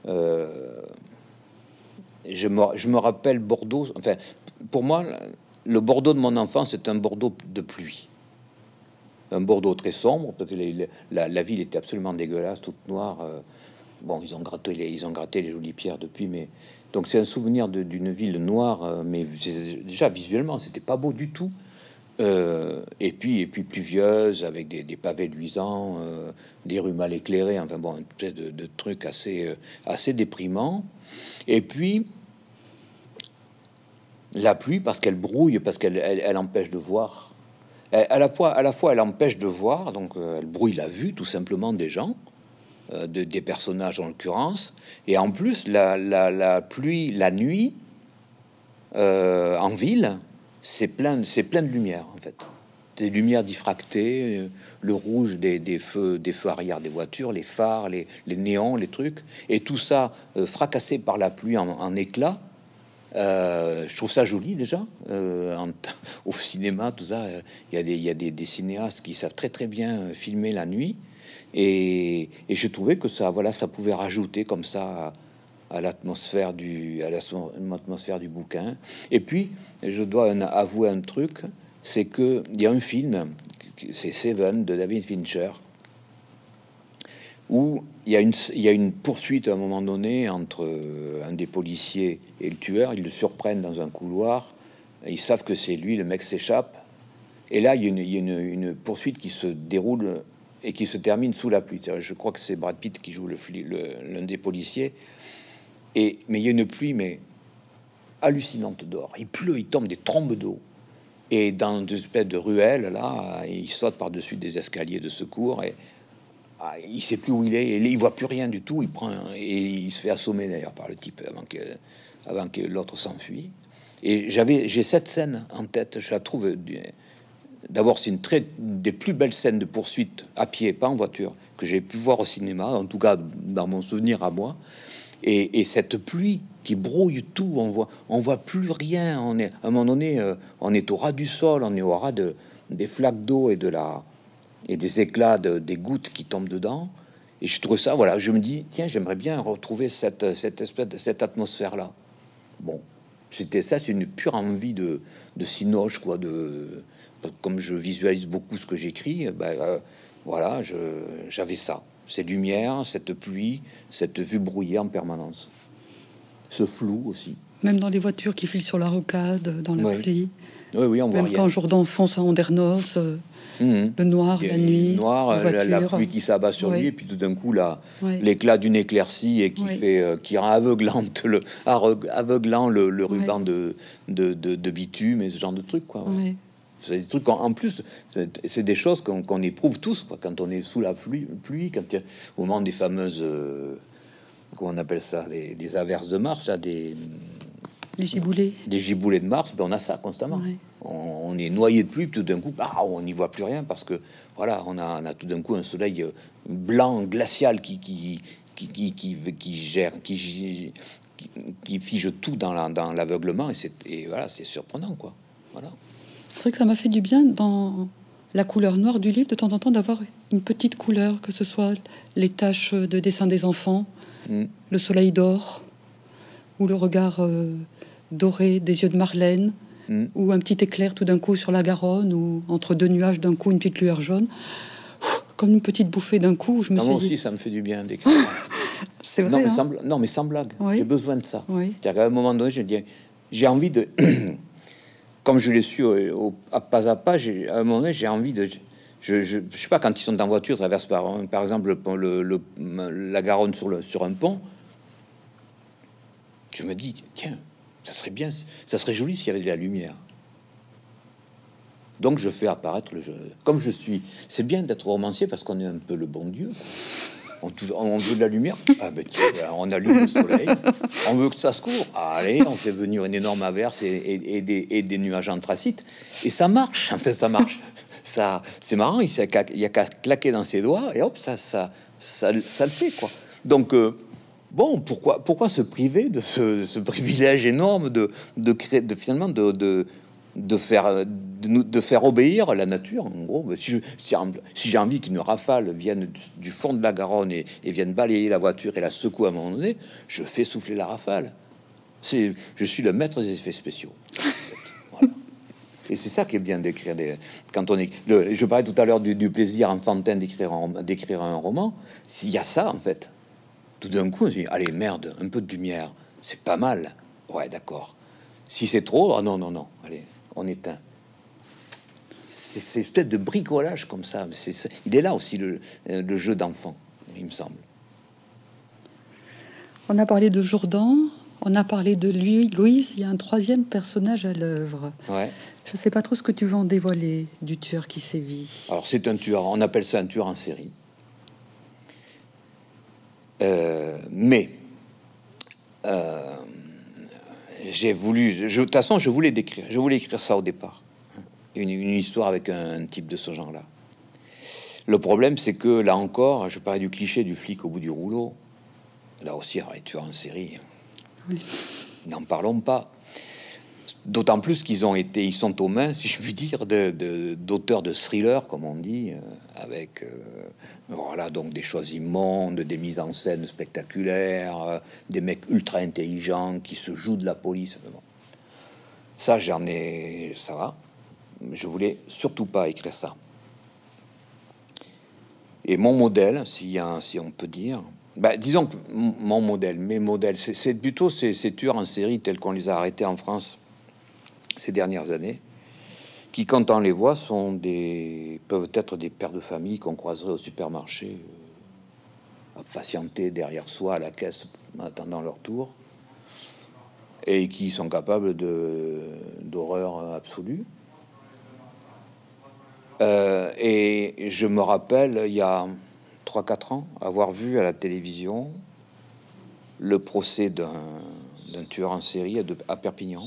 Euh, je me, je me rappelle Bordeaux. Enfin, pour moi, le Bordeaux de mon enfance, c'est un Bordeaux de pluie un Bordeaux très sombre, parce que la, ville était absolument dégueulasse, toute noire. euh, bon, ils ont gratté les, jolies pierres depuis, mais donc c'est un souvenir d'une ville noire, euh, mais déjà visuellement, c'était pas beau du tout. Euh, et puis et puis pluvieuse avec des, pavés luisants, des rues mal éclairées, enfin bon, une espèce de, de truc assez euh, déprimant. Et puis la pluie parce qu'elle brouille, parce qu'elle elle, elle empêche de voir. Elle- à la fois elle empêche de voir, donc euh, elle brouille la vue tout simplement des gens, euh, de, des personnages en l'occurrence. Et en plus la, pluie la nuit euh, en ville, c'est plein, c'est plein de lumière en fait. Des lumières diffractées, euh, le rouge des, feux, des arrière des voitures, les phares, les, les néons, les trucs, et tout ça euh, fracassé par la pluie en, en éclats. Euh, je trouve ça joli déjà. Euh, en- au cinéma, tout ça, il y a, des, cinéastes qui savent très très bien filmer la nuit, et, je trouvais que ça, voilà, ça pouvait rajouter comme ça à, l'atmosphère du, à la- l'atmosphère du bouquin. Et puis, je dois avouer un truc, c'est que il y a un film, c'est Seven de David Fincher, où une, il y a une poursuite à un moment donné entre euh, un des policiers et le tueur. Ils le surprennent dans un couloir. Ils savent que c'est lui, le mec s'échappe. Et là, il y a, une, poursuite qui se déroule et qui se termine sous la pluie. Je crois que c'est Brad Pitt qui joue l'un des policiers. Et, mais il y a une pluie, mais hallucinante dehors. Il pleut, il tombe des trombes d'eau. Et dans une espèce de ruelle, là, il saute par-dessus des escaliers de secours et ah, il sait plus où il est. Il voit plus rien du tout. Il prend et il se fait assommer d'ailleurs par le type avant que, que l'autre s'enfuit. Et j'avais, j'ai cette scène en tête. Je la trouve. D'abord, c'est une très des plus belles scènes de poursuite à pied, pas en voiture, que j'ai pu voir au cinéma. En tout cas, dans mon souvenir à moi. Et, et cette pluie qui brouille tout, on voit, on voit plus rien. On est à un moment donné, euh, on est au ras du sol, on est au ras de, des flaques d'eau et de la et des éclats de, des gouttes qui tombent dedans. Et je trouve ça, voilà, je me dis, tiens, j'aimerais bien retrouver cette, cette espèce de cette atmosphère-là. Bon, c'était ça, c'est une pure envie de, de quoi. De, comme je visualise beaucoup ce que j'écris, ben, euh, voilà, j'avais ça. Ces lumières, cette pluie, cette vue brouillée en permanence. Ce flou aussi. Même dans les voitures qui filent sur la rocade, dans la pluie. Oui, oui, on voit Même rien. quand jour d'enfant, ça Andernos, euh, Mhm. le noir, la nuit, la, pluie qui s'abat sur lui, et puis tout d'un coup, là, l'éclat d'une éclaircie et qui fait, euh, qui rend aveuglante le, aveuglant le, ruban de, de, de, de bitume et ce genre de trucs, quoi. ouais. C'est des trucs, en, plus, c'est des choses qu'on éprouve tous, quoi, quand on est sous la pluie, pluie quand a, au moment des fameuses, euh, comment on appelle ça, des, des averses de Mars, là, des, Les giboulées. des giboulées de Mars, ben on a ça constamment. Ouais. On, on est noyé de pluie, tout d'un coup, ah, on n'y voit plus rien parce que voilà, on a, on a tout d'un coup un soleil euh, blanc glacial qui qui qui qui, qui, qui gère, qui, fige tout dans la- dans l'aveuglement et voilà, c'est surprenant quoi. Voilà. C'est vrai que ça m'a fait du bien dans la couleur noire du livre de temps en temps d'avoir une petite couleur, que ce soit les taches de dessin des enfants, Mm. le soleil d'or, ou le regard euh, doré des yeux de Marlène, Mm. ou un petit éclair tout d'un coup sur la Garonne, ou entre deux nuages d'un coup une petite lueur jaune, comme une petite bouffée d'un coup. Je me moi suis aussi, dit, ça me fait du bien d'écrire. c'est vrai. non, mais hein sans, bla- non, mais sans blague. Oui. J'ai besoin de ça. Oui. C'est-à-dire qu'à un moment donné, je dis, j'ai envie de, comme je l'ai su au, au- à pas à pas, à un moment donné, j'ai envie de, je, je, je sais pas quand ils sont en voiture, traversent par, par exemple le, le- la Garonne sur le sur un pont, je me dis, tiens, ça serait bien, ça serait joli s'il y avait de la lumière. Donc je fais apparaître le jeu. Comme je suis, c'est bien d'être romancier parce qu'on est un peu le bon Dieu. On, veut de la lumière. Ah ben voilà, on allume le soleil. On veut que ça se couvre. Allez, on fait venir une énorme averse et, des, et des nuages anthracites. Et ça marche. En fait, ça marche. Ça, c'est marrant. Il s'est qu'à- il y a qu'à claquer dans ses doigts et hop, ça, ça, ça, ça le fait quoi. Donc euh, bon, pourquoi, pourquoi se priver de ce, privilège énorme de, créer, de finalement de, de, faire, de, faire obéir la nature. En gros, Ben, si j'ai envie qu'une rafale vienne du, fond de la Garonne et, vienne balayer la voiture et la secouer à un moment donné, je fais souffler la rafale. C'est, je suis le maître des effets spéciaux. Et c'est ça qui est bien d'écrire. Des, quand on est, je parlais tout à l'heure du, plaisir enfantin d'écrire un, d'écrire un roman. S'il y a ça, en fait, tout d'un coup, on se dit, allez, merde, un peu de lumière, c'est pas mal. Ouais, d'accord. Si c'est trop, ah non, non, non, allez, on éteint. c'est espèce de bricolage comme ça. C'est, il est là aussi le, le jeu d'enfant, il me semble. On a parlé de Jourdan, on a parlé de lui, Louise. Il y a un troisième personnage à l'œuvre. Ouais. Je ne sais pas trop ce que tu veux en dévoiler du tueur qui sévit. Alors c'est un tueur, on appelle ça un tueur en série. Euh, mais euh, j'ai voulu, de toute façon, je voulais décrire, je voulais écrire ça au départ, une, histoire avec un, type de ce genre-là. Le problème, c'est que là encore, je parlais du cliché du flic au bout du rouleau. Là aussi, les tueurs en série, n'en parlons pas. D'autant plus qu'ils ont été, ils sont aux mains, si je puis dire, d'auteurs de, thrillers, comme on dit, euh, avec euh, voilà donc des choses immondes, des mises en scène spectaculaires, euh, des mecs ultra intelligents qui se jouent de la police. Ça, j'en ai, ça va. Je voulais surtout pas écrire ça. Et mon modèle, si, si on peut dire, bah, disons que mon modèle, mes modèles, c'est plutôt ces, ces tueurs en série tels qu'on les a arrêtés en France ces dernières années, qui, quand on les voit, sont des, peuvent être des pères de famille qu'on croiserait au supermarché, euh, à patienter derrière soi à la caisse en attendant leur tour, et qui sont capables d'horreur absolue. Euh, et je me rappelle, il y a 3-4 ans, avoir vu à la télévision le procès d'un tueur en série à Perpignan.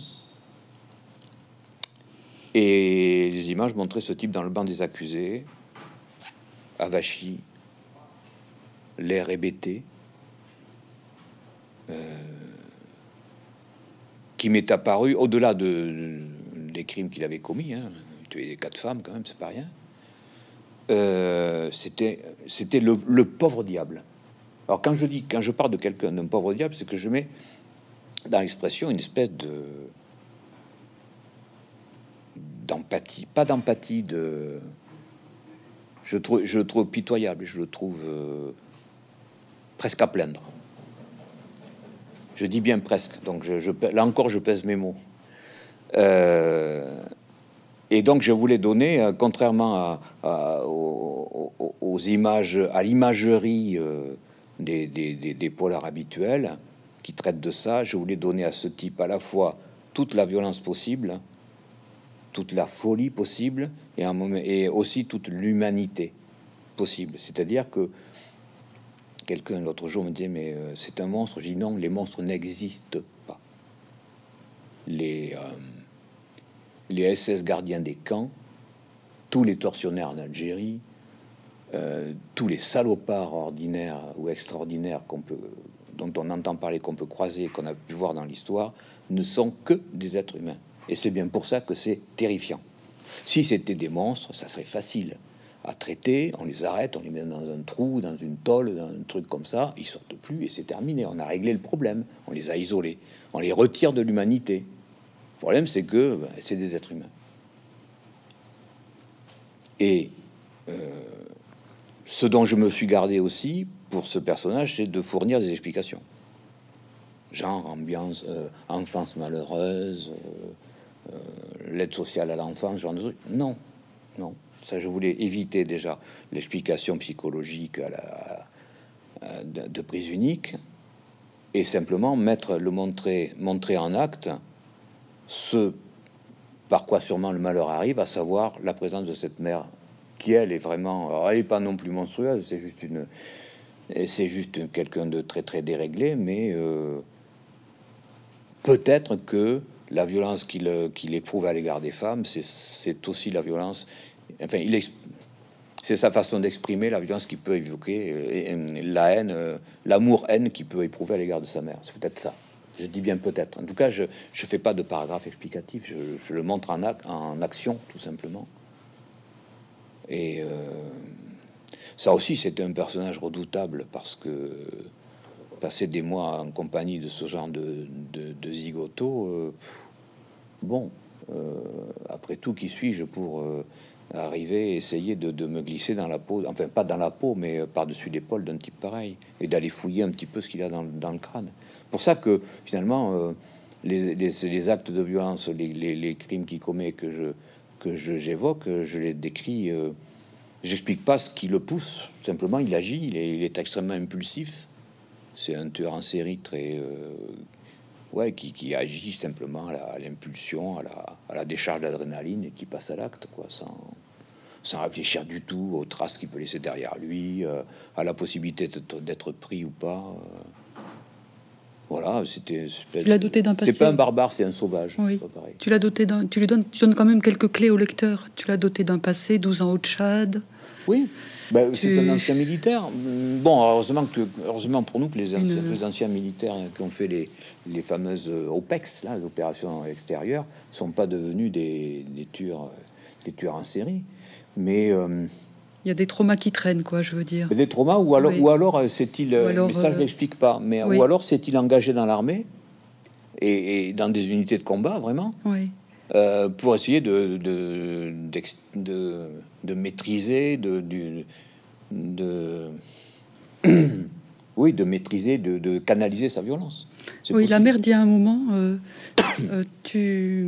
Et les images montraient ce type dans le banc des accusés, avachi, l'air hébété, euh, qui m'est apparu au-delà de, des crimes qu'il avait commis. Hein, des quatre femmes, quand même, c'est pas rien. Euh, c'était c'était le, le, pauvre diable. Alors quand je dis, quand je parle de quelqu'un d'un pauvre diable, c'est que je mets dans l'expression une espèce de pas d'empathie, de je trouve, je le trouve pitoyable, je le trouve euh, presque à plaindre. Je dis bien presque, donc je, là encore je pèse mes mots. Euh, et donc je voulais donner, euh, contrairement à, aux, images, à l'imagerie des, des polars habituels qui traitent de ça, je voulais donner à ce type à la fois toute la violence possible, toute la folie possible et, aussi toute l'humanité possible. C'est-à-dire que quelqu'un l'autre jour me disait mais euh, c'est un monstre. Je dis non, les monstres n'existent pas. Les, euh, SS gardiens des camps, tous les tortionnaires en Algérie, euh, tous les salopards ordinaires ou extraordinaires dont on entend parler, qu'on peut croiser, qu'on a pu voir dans l'histoire, ne sont que des êtres humains. Et c'est bien pour ça que c'est terrifiant. Si c'était des monstres, ça serait facile à traiter. On les arrête, on les met dans un trou, dans une tôle, dans un truc comme ça. Ils sortent plus et c'est terminé. On a réglé le problème. On les a isolés. On les retire de l'humanité. Le problème, c'est que ben, c'est des êtres humains. Et euh, ce dont je me suis gardé aussi pour ce personnage, c'est de fournir des explications. Genre ambiance, euh, enfance malheureuse, euh, euh, l'aide sociale à l'enfance, genre de truc. Non, non. Ça, je voulais éviter déjà l'explication psychologique à la, de, prise unique et simplement mettre le montrer, montrer en acte ce par quoi sûrement le malheur arrive, à savoir la présence de cette mère qui elle est vraiment, elle est pas non plus monstrueuse, c'est juste une, c'est juste quelqu'un de très très déréglé, mais euh, peut-être que la violence qu'il éprouve à l'égard des femmes, c'est aussi la violence. Enfin, c'est sa façon d'exprimer la violence qu'il peut évoquer, et, la haine, euh, l'amour-haine qu'il peut éprouver à l'égard de sa mère. C'est peut-être ça. Je dis bien peut-être. En tout cas, je ne fais pas de paragraphe explicatif. Je, le montre en, action, tout simplement. Et euh, ça aussi, c'était un personnage redoutable parce que passer des mois en compagnie de ce genre de, zigoto, euh, bon, euh, après tout, qui suis-je pour euh, arriver, essayer de, me glisser dans la peau, enfin pas dans la peau, mais par-dessus l'épaule d'un type pareil, et d'aller fouiller un petit peu ce qu'il a dans, le crâne. Pour ça que finalement, les, actes de violence, les, crimes qu'il commet, que je que j'évoque, je, les décris. J'explique pas ce qui le pousse. Simplement, il agit. Il il est extrêmement impulsif. C'est un tueur en série très, euh, ouais, qui, qui, agit simplement à l'impulsion, à la, à la, décharge d'adrénaline et qui passe à l'acte, quoi, sans, sans réfléchir du tout aux traces qu'il peut laisser derrière lui, euh, à la possibilité d'être pris ou pas. Voilà, c'était. Tu l'as doté d'un passé. C'est pas un barbare, c'est un sauvage. Oui. Tu l'as doté d'un. Tu lui donnes, tu donnes quand même quelques clés au lecteur. Tu l'as doté d'un passé, 12 ans au Tchad. Oui. Ben, C'est un ancien militaire. Bon, heureusement, que, heureusement pour nous que les anciens, les anciens militaires qui ont fait les, les fameuses OPEX, là, l'opération extérieure, sont pas devenus des, des, tueurs, des tueurs en série. Mais. Euh, il y a des traumas qui traînent, quoi, je veux dire. Des traumas, ou alors, ou alors euh, c'est-il, euh, mais ça je l'explique pas, mais ou alors c'est-il engagé dans l'armée et, dans des unités de combat, vraiment, oui. Euh, pour essayer de de, de, de maîtriser, de, de, oui, de maîtriser, de, canaliser sa violence. Oui, la mère dit à un moment, euh, tu,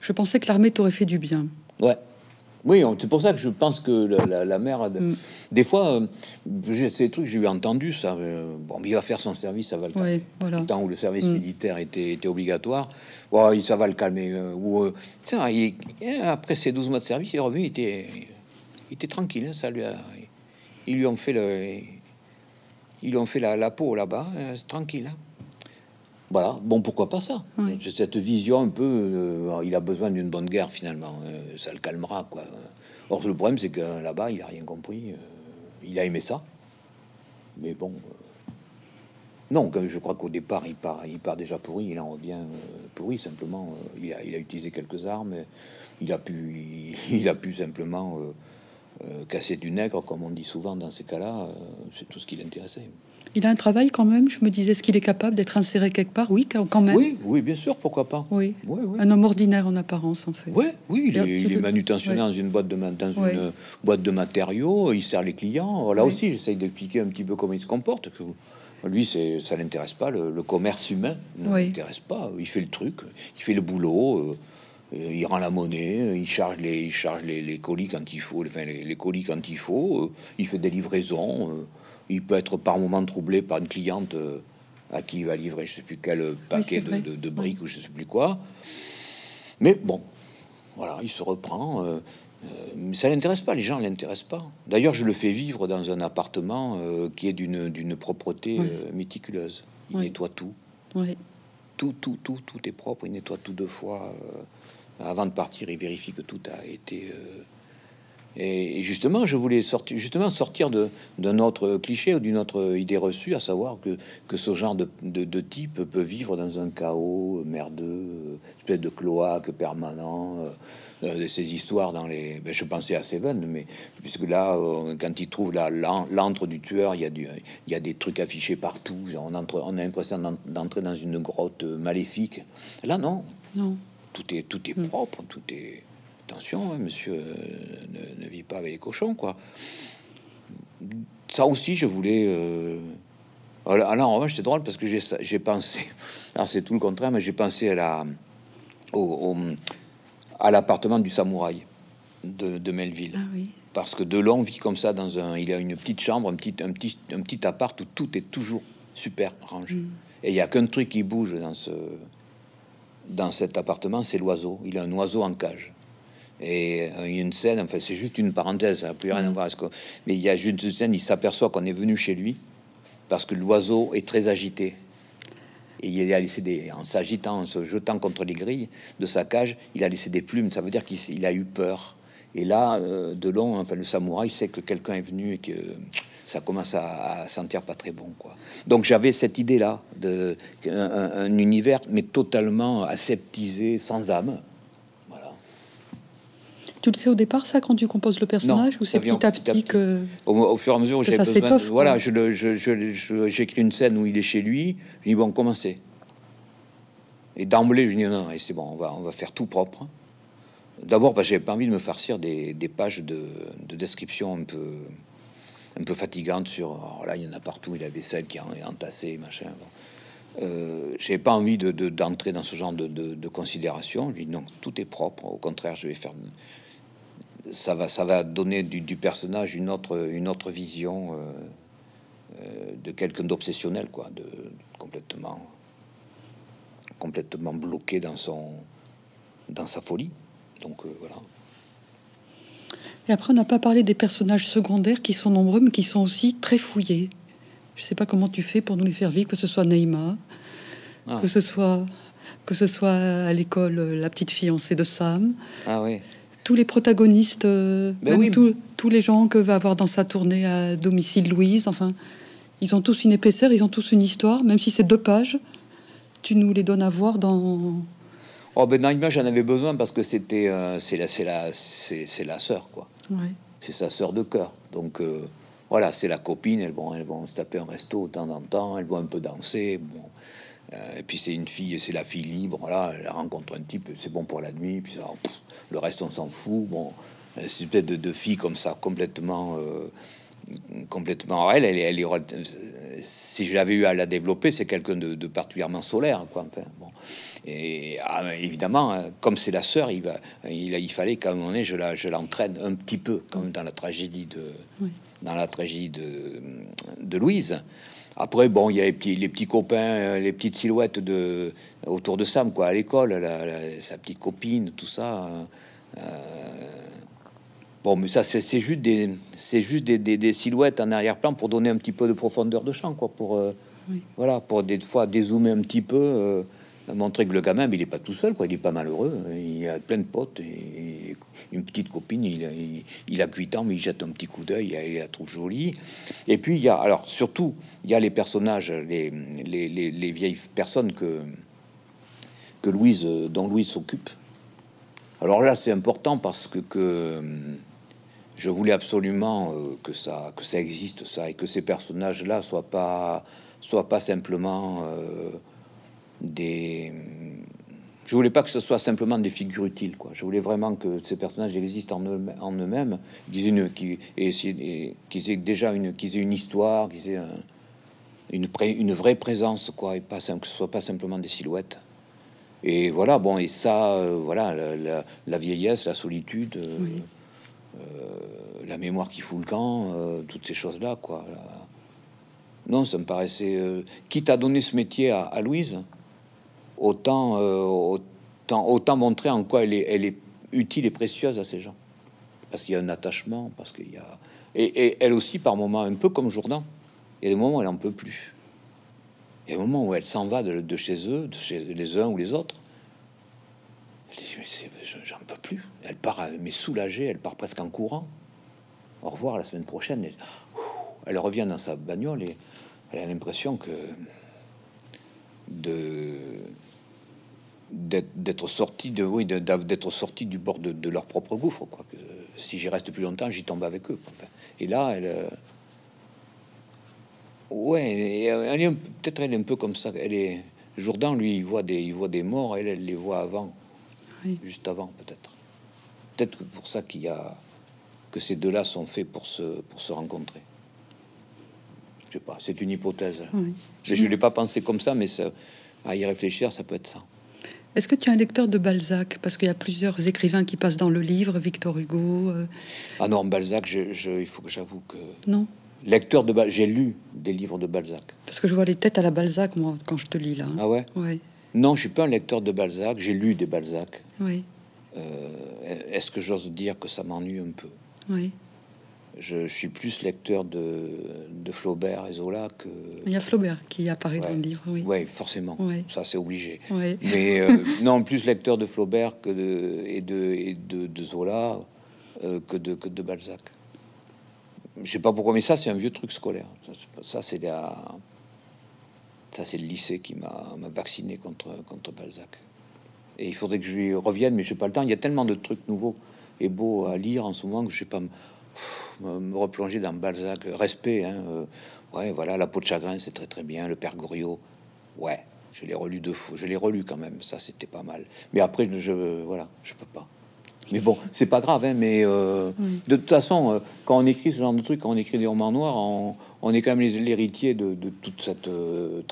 je pensais que l'armée t'aurait fait du bien. Ouais. Oui, c'est pour ça que je pense que la, mère, mm. des fois, euh, ces trucs, j'ai eu entendu ça. Euh, bon, il va faire son service, ça va le calmer. voilà. Le temps où le service mm. militaire était, était obligatoire, bon, ça va le calmer. Euh, ou, après ces 12 mois de service, il est revenu, il était, il était tranquille. Hein, ça lui a, ils lui ont fait le, ils lui ont fait la, peau là-bas, c'est tranquille. Hein. Voilà, bon, pourquoi pas ça Cette vision un peu, euh, il a besoin d'une bonne guerre finalement, euh, ça le calmera quoi. Or, le problème, c'est que là-bas, il a rien compris. Euh, il a aimé ça, mais bon, non, je crois qu'au départ, il part, il part déjà pourri, il en revient pourri simplement. il, a, il a utilisé quelques armes, il a pu, il, a pu simplement casser du nègre, comme on dit souvent dans ces cas-là. c'est tout ce qui l'intéressait. Il a un travail quand même. Je me disais, est-ce qu'il est capable d'être inséré quelque part? Oui, quand même. Oui, oui, bien sûr, pourquoi pas. Oui. Un homme ordinaire en apparence, en fait. Oui, oui, il est, il manutentionnaire dans une boîte de dans une boîte de matériaux. Il sert les clients. Là aussi, j'essaye d'expliquer un petit peu comment il se comporte. Que lui, c'est ça l'intéresse pas. Le, commerce humain ne l'intéresse pas. Il fait le truc, il fait le boulot. Euh, il rend la monnaie, il charge les, il charge les, colis quand il faut, enfin les, colis quand il faut, euh, il fait des livraisons. Euh, il peut être par moment troublé par une cliente euh, à qui il va livrer je sais plus quel paquet de, briques ou je sais plus quoi. Mais bon, voilà, il se reprend. Euh, euh, mais ça l'intéresse pas, les gens l'intéressent pas. D'ailleurs, je le fais vivre dans un appartement qui est d'une propreté méticuleuse. Il nettoie tout. Tout, tout, tout, tout est propre. Il nettoie tout deux fois. avant de partir, il vérifie que tout a été et justement, je voulais sortir, justement sortir de d'un autre cliché ou d'une autre idée reçue, à savoir que, que ce genre de, de, type peut vivre dans un chaos merdeux, espèce de cloaque permanent. Euh, de ces histoires dans les. Ben, je pensais à Seven, mais puisque là, euh, quand il trouve l'antre du tueur, il y, a du, il y a des trucs affichés partout. On, entre, on a l'impression d'entrer dans une grotte maléfique. Là, non. Non. Tout est, tout est hmm. propre, tout est attention, hein, monsieur euh, ne, vit pas avec les cochons, quoi. Ça aussi, je voulais. Euh... Alors, en revanche, c'était drôle parce que j'ai pensé. Alors, c'est tout le contraire, mais j'ai pensé à la, au, à l'appartement du samouraï de, Melville. Ah parce que Delon vit comme ça dans un. Il a une petite chambre, un petit, un petit, un petit appart où tout est toujours super rangé. Mm. Et il y a qu'un truc qui bouge dans ce dans cet appartement, c'est l'oiseau. Il a un oiseau en cage. Et euh, il y a une scène, enfin c'est juste une parenthèse, ça n'a plus rien à voir. Mais il y a juste une scène, il s'aperçoit qu'on est venu chez lui parce que l'oiseau est très agité. Et il a laissé des, en s'agitant, en se jetant contre les grilles de sa cage, il a laissé des plumes. Ça veut dire qu'il a eu peur. Et là, euh, de long, enfin le samouraï sait que quelqu'un est venu et que ça commence à, sentir pas très bon, quoi. Donc j'avais cette idée-là de un univers mais totalement aseptisé, sans âme. Tu le sais au départ, ça, quand tu composes le personnage, ou c'est petit à petit que. Au, fur et à mesure j'ai besoin. voilà, je, je, j'écris une scène où il est chez lui, je dis bon, commencez. Et d'emblée, je dis non, non et c'est bon, on va, on va faire tout propre. D'abord, parce que j'avais pas envie de me farcir des, des pages de, de, description un peu, un peu fatigantes sur. là, il y en a partout, il avait celle qui est entassée, machin. euh, j'ai pas envie de, d'entrer dans ce genre de, de, considération. Je dis non, tout est propre. Au contraire, je vais faire. Ça va, ça va donner du, personnage une autre, une autre vision euh, euh, de quelqu'un d'obsessionnel, quoi, de complètement, complètement bloqué dans son, dans sa folie. Donc voilà. Et après, on n'a pas parlé des personnages secondaires qui sont nombreux, mais qui sont aussi très fouillés. Je sais pas comment tu fais pour nous les faire vivre, que ce soit Neymar, ah. que ce soit que ce soit à l'école euh, la petite fiancée de Sam. Ah oui. Tous les protagonistes, euh, ben même tous les gens que va avoir dans sa tournée à domicile Louise, enfin, ils ont tous une épaisseur, ils ont tous une histoire, même si c'est deux pages, tu nous les donnes à voir dans. Oh ben Neymar, j'en avais besoin parce que c'était euh, c'est la c'est la c'est la sœur quoi. Ouais. C'est sa sœur de cœur, donc voilà, c'est la copine, elles vont, elles vont se taper un resto de temps en temps, elles vont un peu danser. Bon. Euh, et puis c'est une fille, c'est la fille libre, voilà, elle rencontre un type, c'est bon pour la nuit, puis ça, le reste on s'en fout. Bon, c'est peut-être de, filles comme ça, complètement, euh, complètement. Elle, elle, elle, elle, si je l'avais eu à la développer, c'est quelqu'un de, particulièrement solaire, quoi. Enfin, bon. Et ah, évidemment, comme c'est la sœur, il va, il, il fallait qu'à un moment donné, je la, je l'entraîne un petit peu, comme dans la tragédie de dans la tragédie de, de Louise. Après, bon, il y a les petits, les petits copains, euh, les petites silhouettes de, autour de Sam, quoi, à l'école, sa petite copine, tout ça. Euh, bon, mais ça, c'est juste des, c'est juste des, des, silhouettes en arrière-plan pour donner un petit peu de profondeur de champ, quoi, pour, euh, voilà, pour des fois dézoomer un petit peu montrer que le gamin, il est pas tout seul, quoi. Il est pas malheureux. Il a plein de potes et une petite copine. Il a, il, a 8 ans, mais il jette un petit coup d'œil. Il la trouve jolie. Et puis il y a, alors surtout, il y a les personnages, les, les, les, vieilles personnes que que Louise, dont Louise s'occupe. Alors là, c'est important parce que, que je voulais absolument euh, que ça que ça existe ça et que ces personnages-là soient pas soient pas simplement euh, des. Je voulais pas que ce soit simplement des figures utiles, quoi. Je voulais vraiment que ces personnages existent en, eux, mêmes qu'ils aient une, qui, et, qu'ils aient déjà une, qu'ils aient une histoire, qu'ils aient une, une vraie présence, quoi, et pas que ce soit pas simplement des silhouettes. Et voilà, bon, et ça, euh, voilà, la, vieillesse, la solitude, euh, euh, la mémoire qui fout le camp, toutes ces choses-là, quoi. Non, ça me paraissait. quitte à donner ce métier à, à Louise, autant, euh, autant, autant montrer en quoi elle est, elle est utile et précieuse à ces gens. Parce qu'il y a un attachement, parce qu'il y a... Et, elle aussi, par moments, un peu comme Jourdain, il y a des moments où elle en peut plus. Il y a des moments où elle s'en va de, chez eux, de chez les uns ou les autres. Elle dit, j'en peux plus. Elle part, mais soulagée, elle part presque en courant. Au revoir la semaine prochaine. Elle, elle revient dans sa bagnole et elle a l'impression que de d'être sorti de oui d'être sorti du bord de, leur propre gouffre quoi que si j'y reste plus longtemps j'y tombe avec eux et là elle euh, ouais elle est peut-être elle est un peu comme ça elle est Jourdain lui il voit des il voit des morts elle elle les voit avant juste avant peut-être. Peut-être que pour ça qu'il y a que ces deux là sont faits pour se pour se rencontrer. Je sais pas c'est une hypothèse. Je ne l'ai pas pensé comme ça mais ça, à y réfléchir ça peut être ça est-ce que tu es un lecteur de Balzac? Parce qu'il y a plusieurs écrivains qui passent dans le livre, Victor Hugo. Euh. Ah non, Balzac, je, il faut que j'avoue que. Non. Lecteur de Balzac, j'ai lu des livres de Balzac. Parce que je vois les têtes à la Balzac, moi, quand je te lis là. Ah ouais? Oui. Non, je suis pas un lecteur de Balzac, j'ai lu des Balzac. Oui. Euh, est-ce que j'ose dire que ça m'ennuie un peu? Oui. Je, suis plus lecteur de, Flaubert et Zola que. Il y a Flaubert qui apparaît dans le livre, oui. Oui, forcément. Ça, c'est obligé. Oui. Mais euh, non, plus lecteur de Flaubert que de, et, de, et de, Zola euh, que, de, que de Balzac. Je sais pas pourquoi, mais ça, c'est un vieux truc scolaire. Ça, c'est la... Ça, c'est le lycée qui m'a vacciné contre, contre Balzac. Et il faudrait que je revienne, mais je n'ai pas le temps. Il y a tellement de trucs nouveaux et beaux à lire en ce moment que je sais pas me replonger dans Balzac. Respect, hein, euh, ouais, voilà, La peau de chagrin, c'est très très bien. Le Père Goriot, ouais, je l'ai relu deux fois. Je l'ai relu quand même, ça c'était pas mal. Mais après, je, voilà, je peux pas. Mais bon, c'est pas grave, hein, mais euh, de toute façon, euh, quand on écrit ce genre de truc, quand on écrit des romans noirs, on, est quand même l'héritier de, toute cette euh,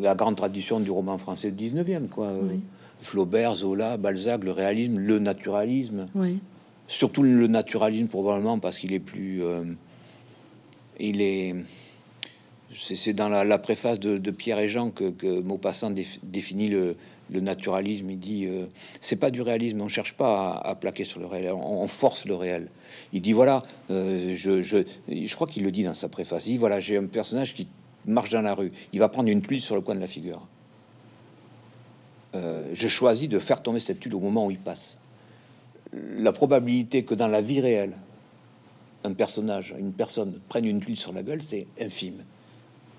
la grande tradition du roman français du 19e, quoi. Flaubert, Zola, Balzac, le réalisme, le naturalisme. Oui. Surtout le naturalisme, probablement, parce qu'il est plus. il est. C'est dans la, préface de, Pierre et Jean que, Maupassant définit le, le naturalisme, il dit euh, c'est pas du réalisme, on cherche pas à, plaquer sur le réel, on, force le réel. Il dit voilà, euh, je, je, je, crois qu'il le dit dans sa préface. Il dit voilà, j'ai un personnage qui marche dans la rue, il va prendre une tuile sur le coin de la figure. Euh, je choisis de faire tomber cette tuile au moment où il passe. La probabilité que dans la vie réelle, un personnage, une personne prenne une tuile sur la gueule, c'est infime.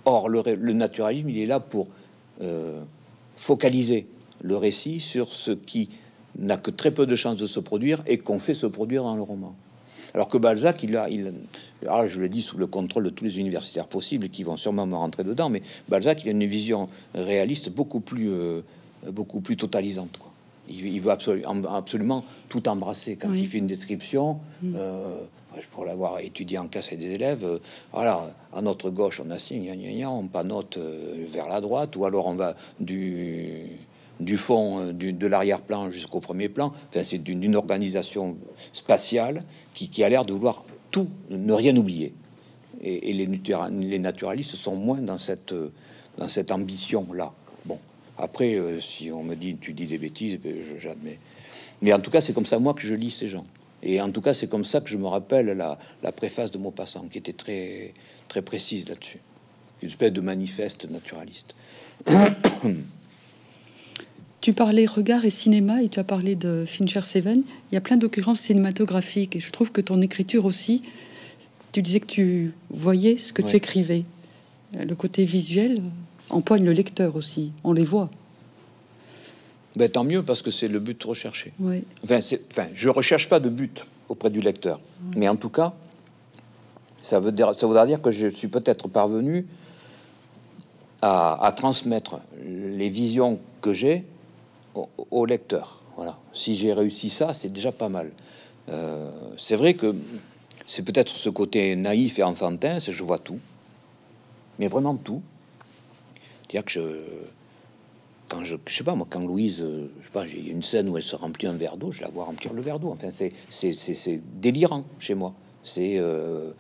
Or, le, naturalisme, il est là pour focaliser le récit sur ce qui n'a que très peu de chances de se produire et qu'on fait se produire dans le roman. Alors que Balzac, il a, alors je le dis sous le contrôle de tous les universitaires possibles qui vont sûrement me rentrer dedans, mais Balzac, il a une vision réaliste beaucoup plus, euh, beaucoup plus totalisante. Il, veut absolument, absolument tout embrasser. Quand il fait une description, mm. euh, pour l'avoir étudié en classe avec des élèves, euh, voilà, à notre gauche, on a signe, on panote vers la droite, ou alors on va du du fond, euh, de l'arrière-plan jusqu'au premier plan. Enfin, c'est d'une organisation spatiale qui, a l'air de vouloir tout, ne rien oublier. Et, les, les, naturalistes sont moins dans cette, dans cette ambition-là. Après, euh, si on me dit tu dis des bêtises, ben, j'admets. Mais en tout cas, c'est comme ça moi que je lis ces gens. Et en tout cas, c'est comme ça que je me rappelle la, la préface de Maupassant, qui était très, très précise là-dessus. Une espèce de manifeste naturaliste. Tu parlais regard et cinéma et tu as parlé de Fincher Seven. Il y a plein d'occurrences cinématographiques et je trouve que ton écriture aussi, tu disais que tu voyais ce que tu écrivais. Le côté visuel empoigne le lecteur aussi, on les voit. Ben, tant mieux parce que c'est le but recherché. Oui. Enfin, enfin, je recherche pas de but auprès du lecteur, mais en tout cas, ça, veut dire, ça voudra dire que je suis peut-être parvenu à, à transmettre les visions que j'ai au, lecteur. Voilà. Si j'ai réussi ça, c'est déjà pas mal. Euh, c'est vrai que c'est peut-être ce côté naïf et enfantin, c'est je vois tout, mais vraiment tout. C'est-à-dire que je, quand je, je sais pas moi, quand Louise, euh, je sais pas, j'ai une scène où elle se remplit un verre d'eau, je la vois remplir le verre d'eau. Enfin, c'est c'est délirant chez moi. C'est euh,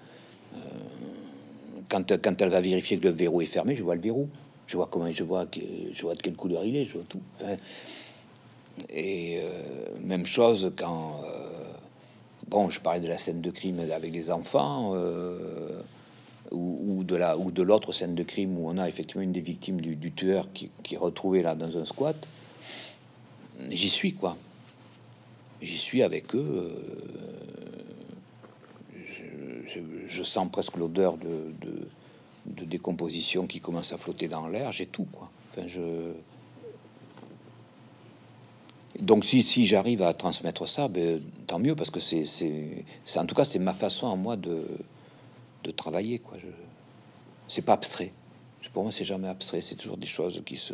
quand, quand elle va vérifier que le verrou est fermé, je vois le verrou. Je vois comment je vois je vois de quelle couleur il est, je vois tout. Enfin, et euh, même chose quand, euh, bon, je parlais de la scène de crime avec les enfants, euh, ou, de la ou de l'autre scène de crime où on a effectivement une des victimes du, tueur qui, qui, est retrouvée là dans un squat. J'y suis quoi. J'y suis avec eux. Je, sens presque l'odeur de, de, de, décomposition qui commence à flotter dans l'air. J'ai tout quoi. Enfin, je donc si, si j'arrive à transmettre ça, ben, tant mieux, parce que c'est, en tout cas, c'est ma façon à moi de, de travailler. Quoi. Je, c'est pas abstrait. Pour moi, c'est jamais abstrait. C'est toujours des choses qui se,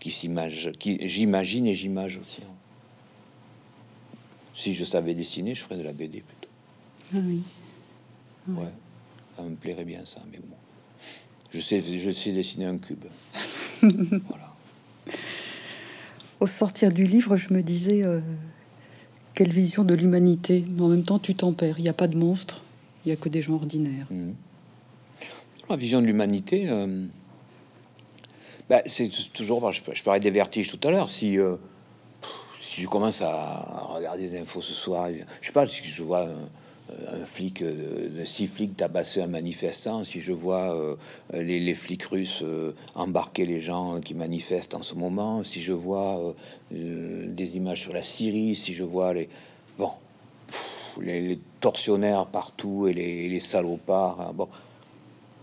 qui s'imaginent, qui j'imagine et j'imagine aussi. Si je savais dessiner, je ferais de la BD plutôt. Ah oui. Ouais, ça me plairait bien ça, mais bon. Je sais, je sais dessiner un cube. voilà au sortir du livre, je me disais euh, quelle vision de l'humanité. Mais en même temps, tu t'en perds. Il n'y a pas de monstres, il n'y a que des gens ordinaires. Mmh. La vision de l'humanité, euh, bah, c'est toujours. Je, je, parlais des vertiges tout à l'heure. Si, euh, si je commence à regarder des infos ce soir, je sais pas si je vois un flic, euh, six flics tabasser un manifestant, si je vois euh, les, flics russes euh, embarquer les gens qui manifestent en ce moment, si je vois des images sur la Syrie, si je vois les bon les, tortionnaires partout et les, salopards, hein, bon.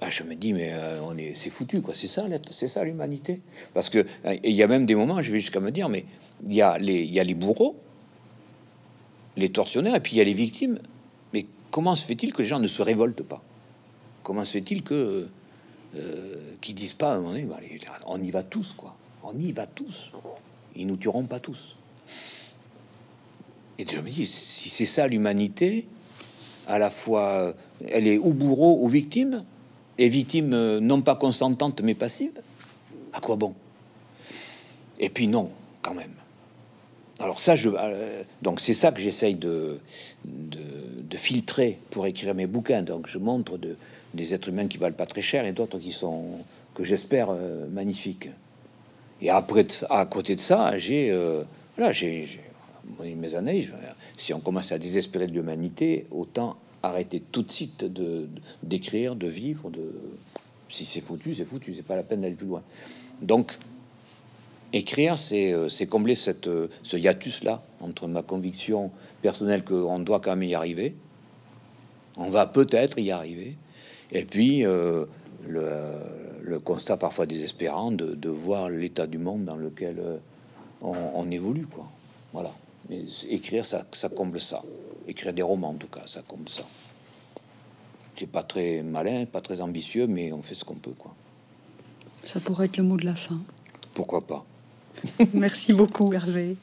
Ah, je me dis mais on est c'est foutu quoi c'est ça c'est ça l'humanité parce que il y a même des moments je vais jusqu'à me dire mais il y a les il y a les bourreaux les tortionnaires et puis il y a les victimes comment se fait-il que les gens ne se révoltent pas? Comment se fait-il que euh, qui disent pas on, on y va tous quoi On y va tous. Ils nous tueront pas tous. Et je me dis, si c'est ça l'humanité, à la fois, elle est ou bourreau ou victime, et victime euh, non pas consentante mais passive, à quoi bon? Et puis non, quand même. Alors ça, je, euh, donc c'est ça que j'essaye de, de, filtrer pour écrire mes bouquins. Donc je montre de, des êtres humains qui valent pas très cher et d'autres qui sont, que j'espère, euh, magnifiques. Et après, à côté de ça, j'ai, là, j'ai mes années, si on commence à désespérer de l'humanité, autant arrêter tout de suite d'écrire, de, vivre, si c'est foutu, c'est foutu, c'est pas la peine d'aller plus loin. Donc écrire, c'est euh, combler euh, ce hiatus là entre ma conviction personnelle qu'on doit quand même y arriver, on va peut-être y arriver, et puis euh, le, constat parfois désespérant de, de voir l'état du monde dans lequel on, on évolue, quoi. Voilà. Mais écrire, ça, ça comble ça. Écrire des romans, en tout cas, ça comble ça. C'est pas très malin, pas très ambitieux, mais on fait ce qu'on peut, quoi. Ça pourrait être le mot de la fin. Pourquoi pas Merci beaucoup, Hervé.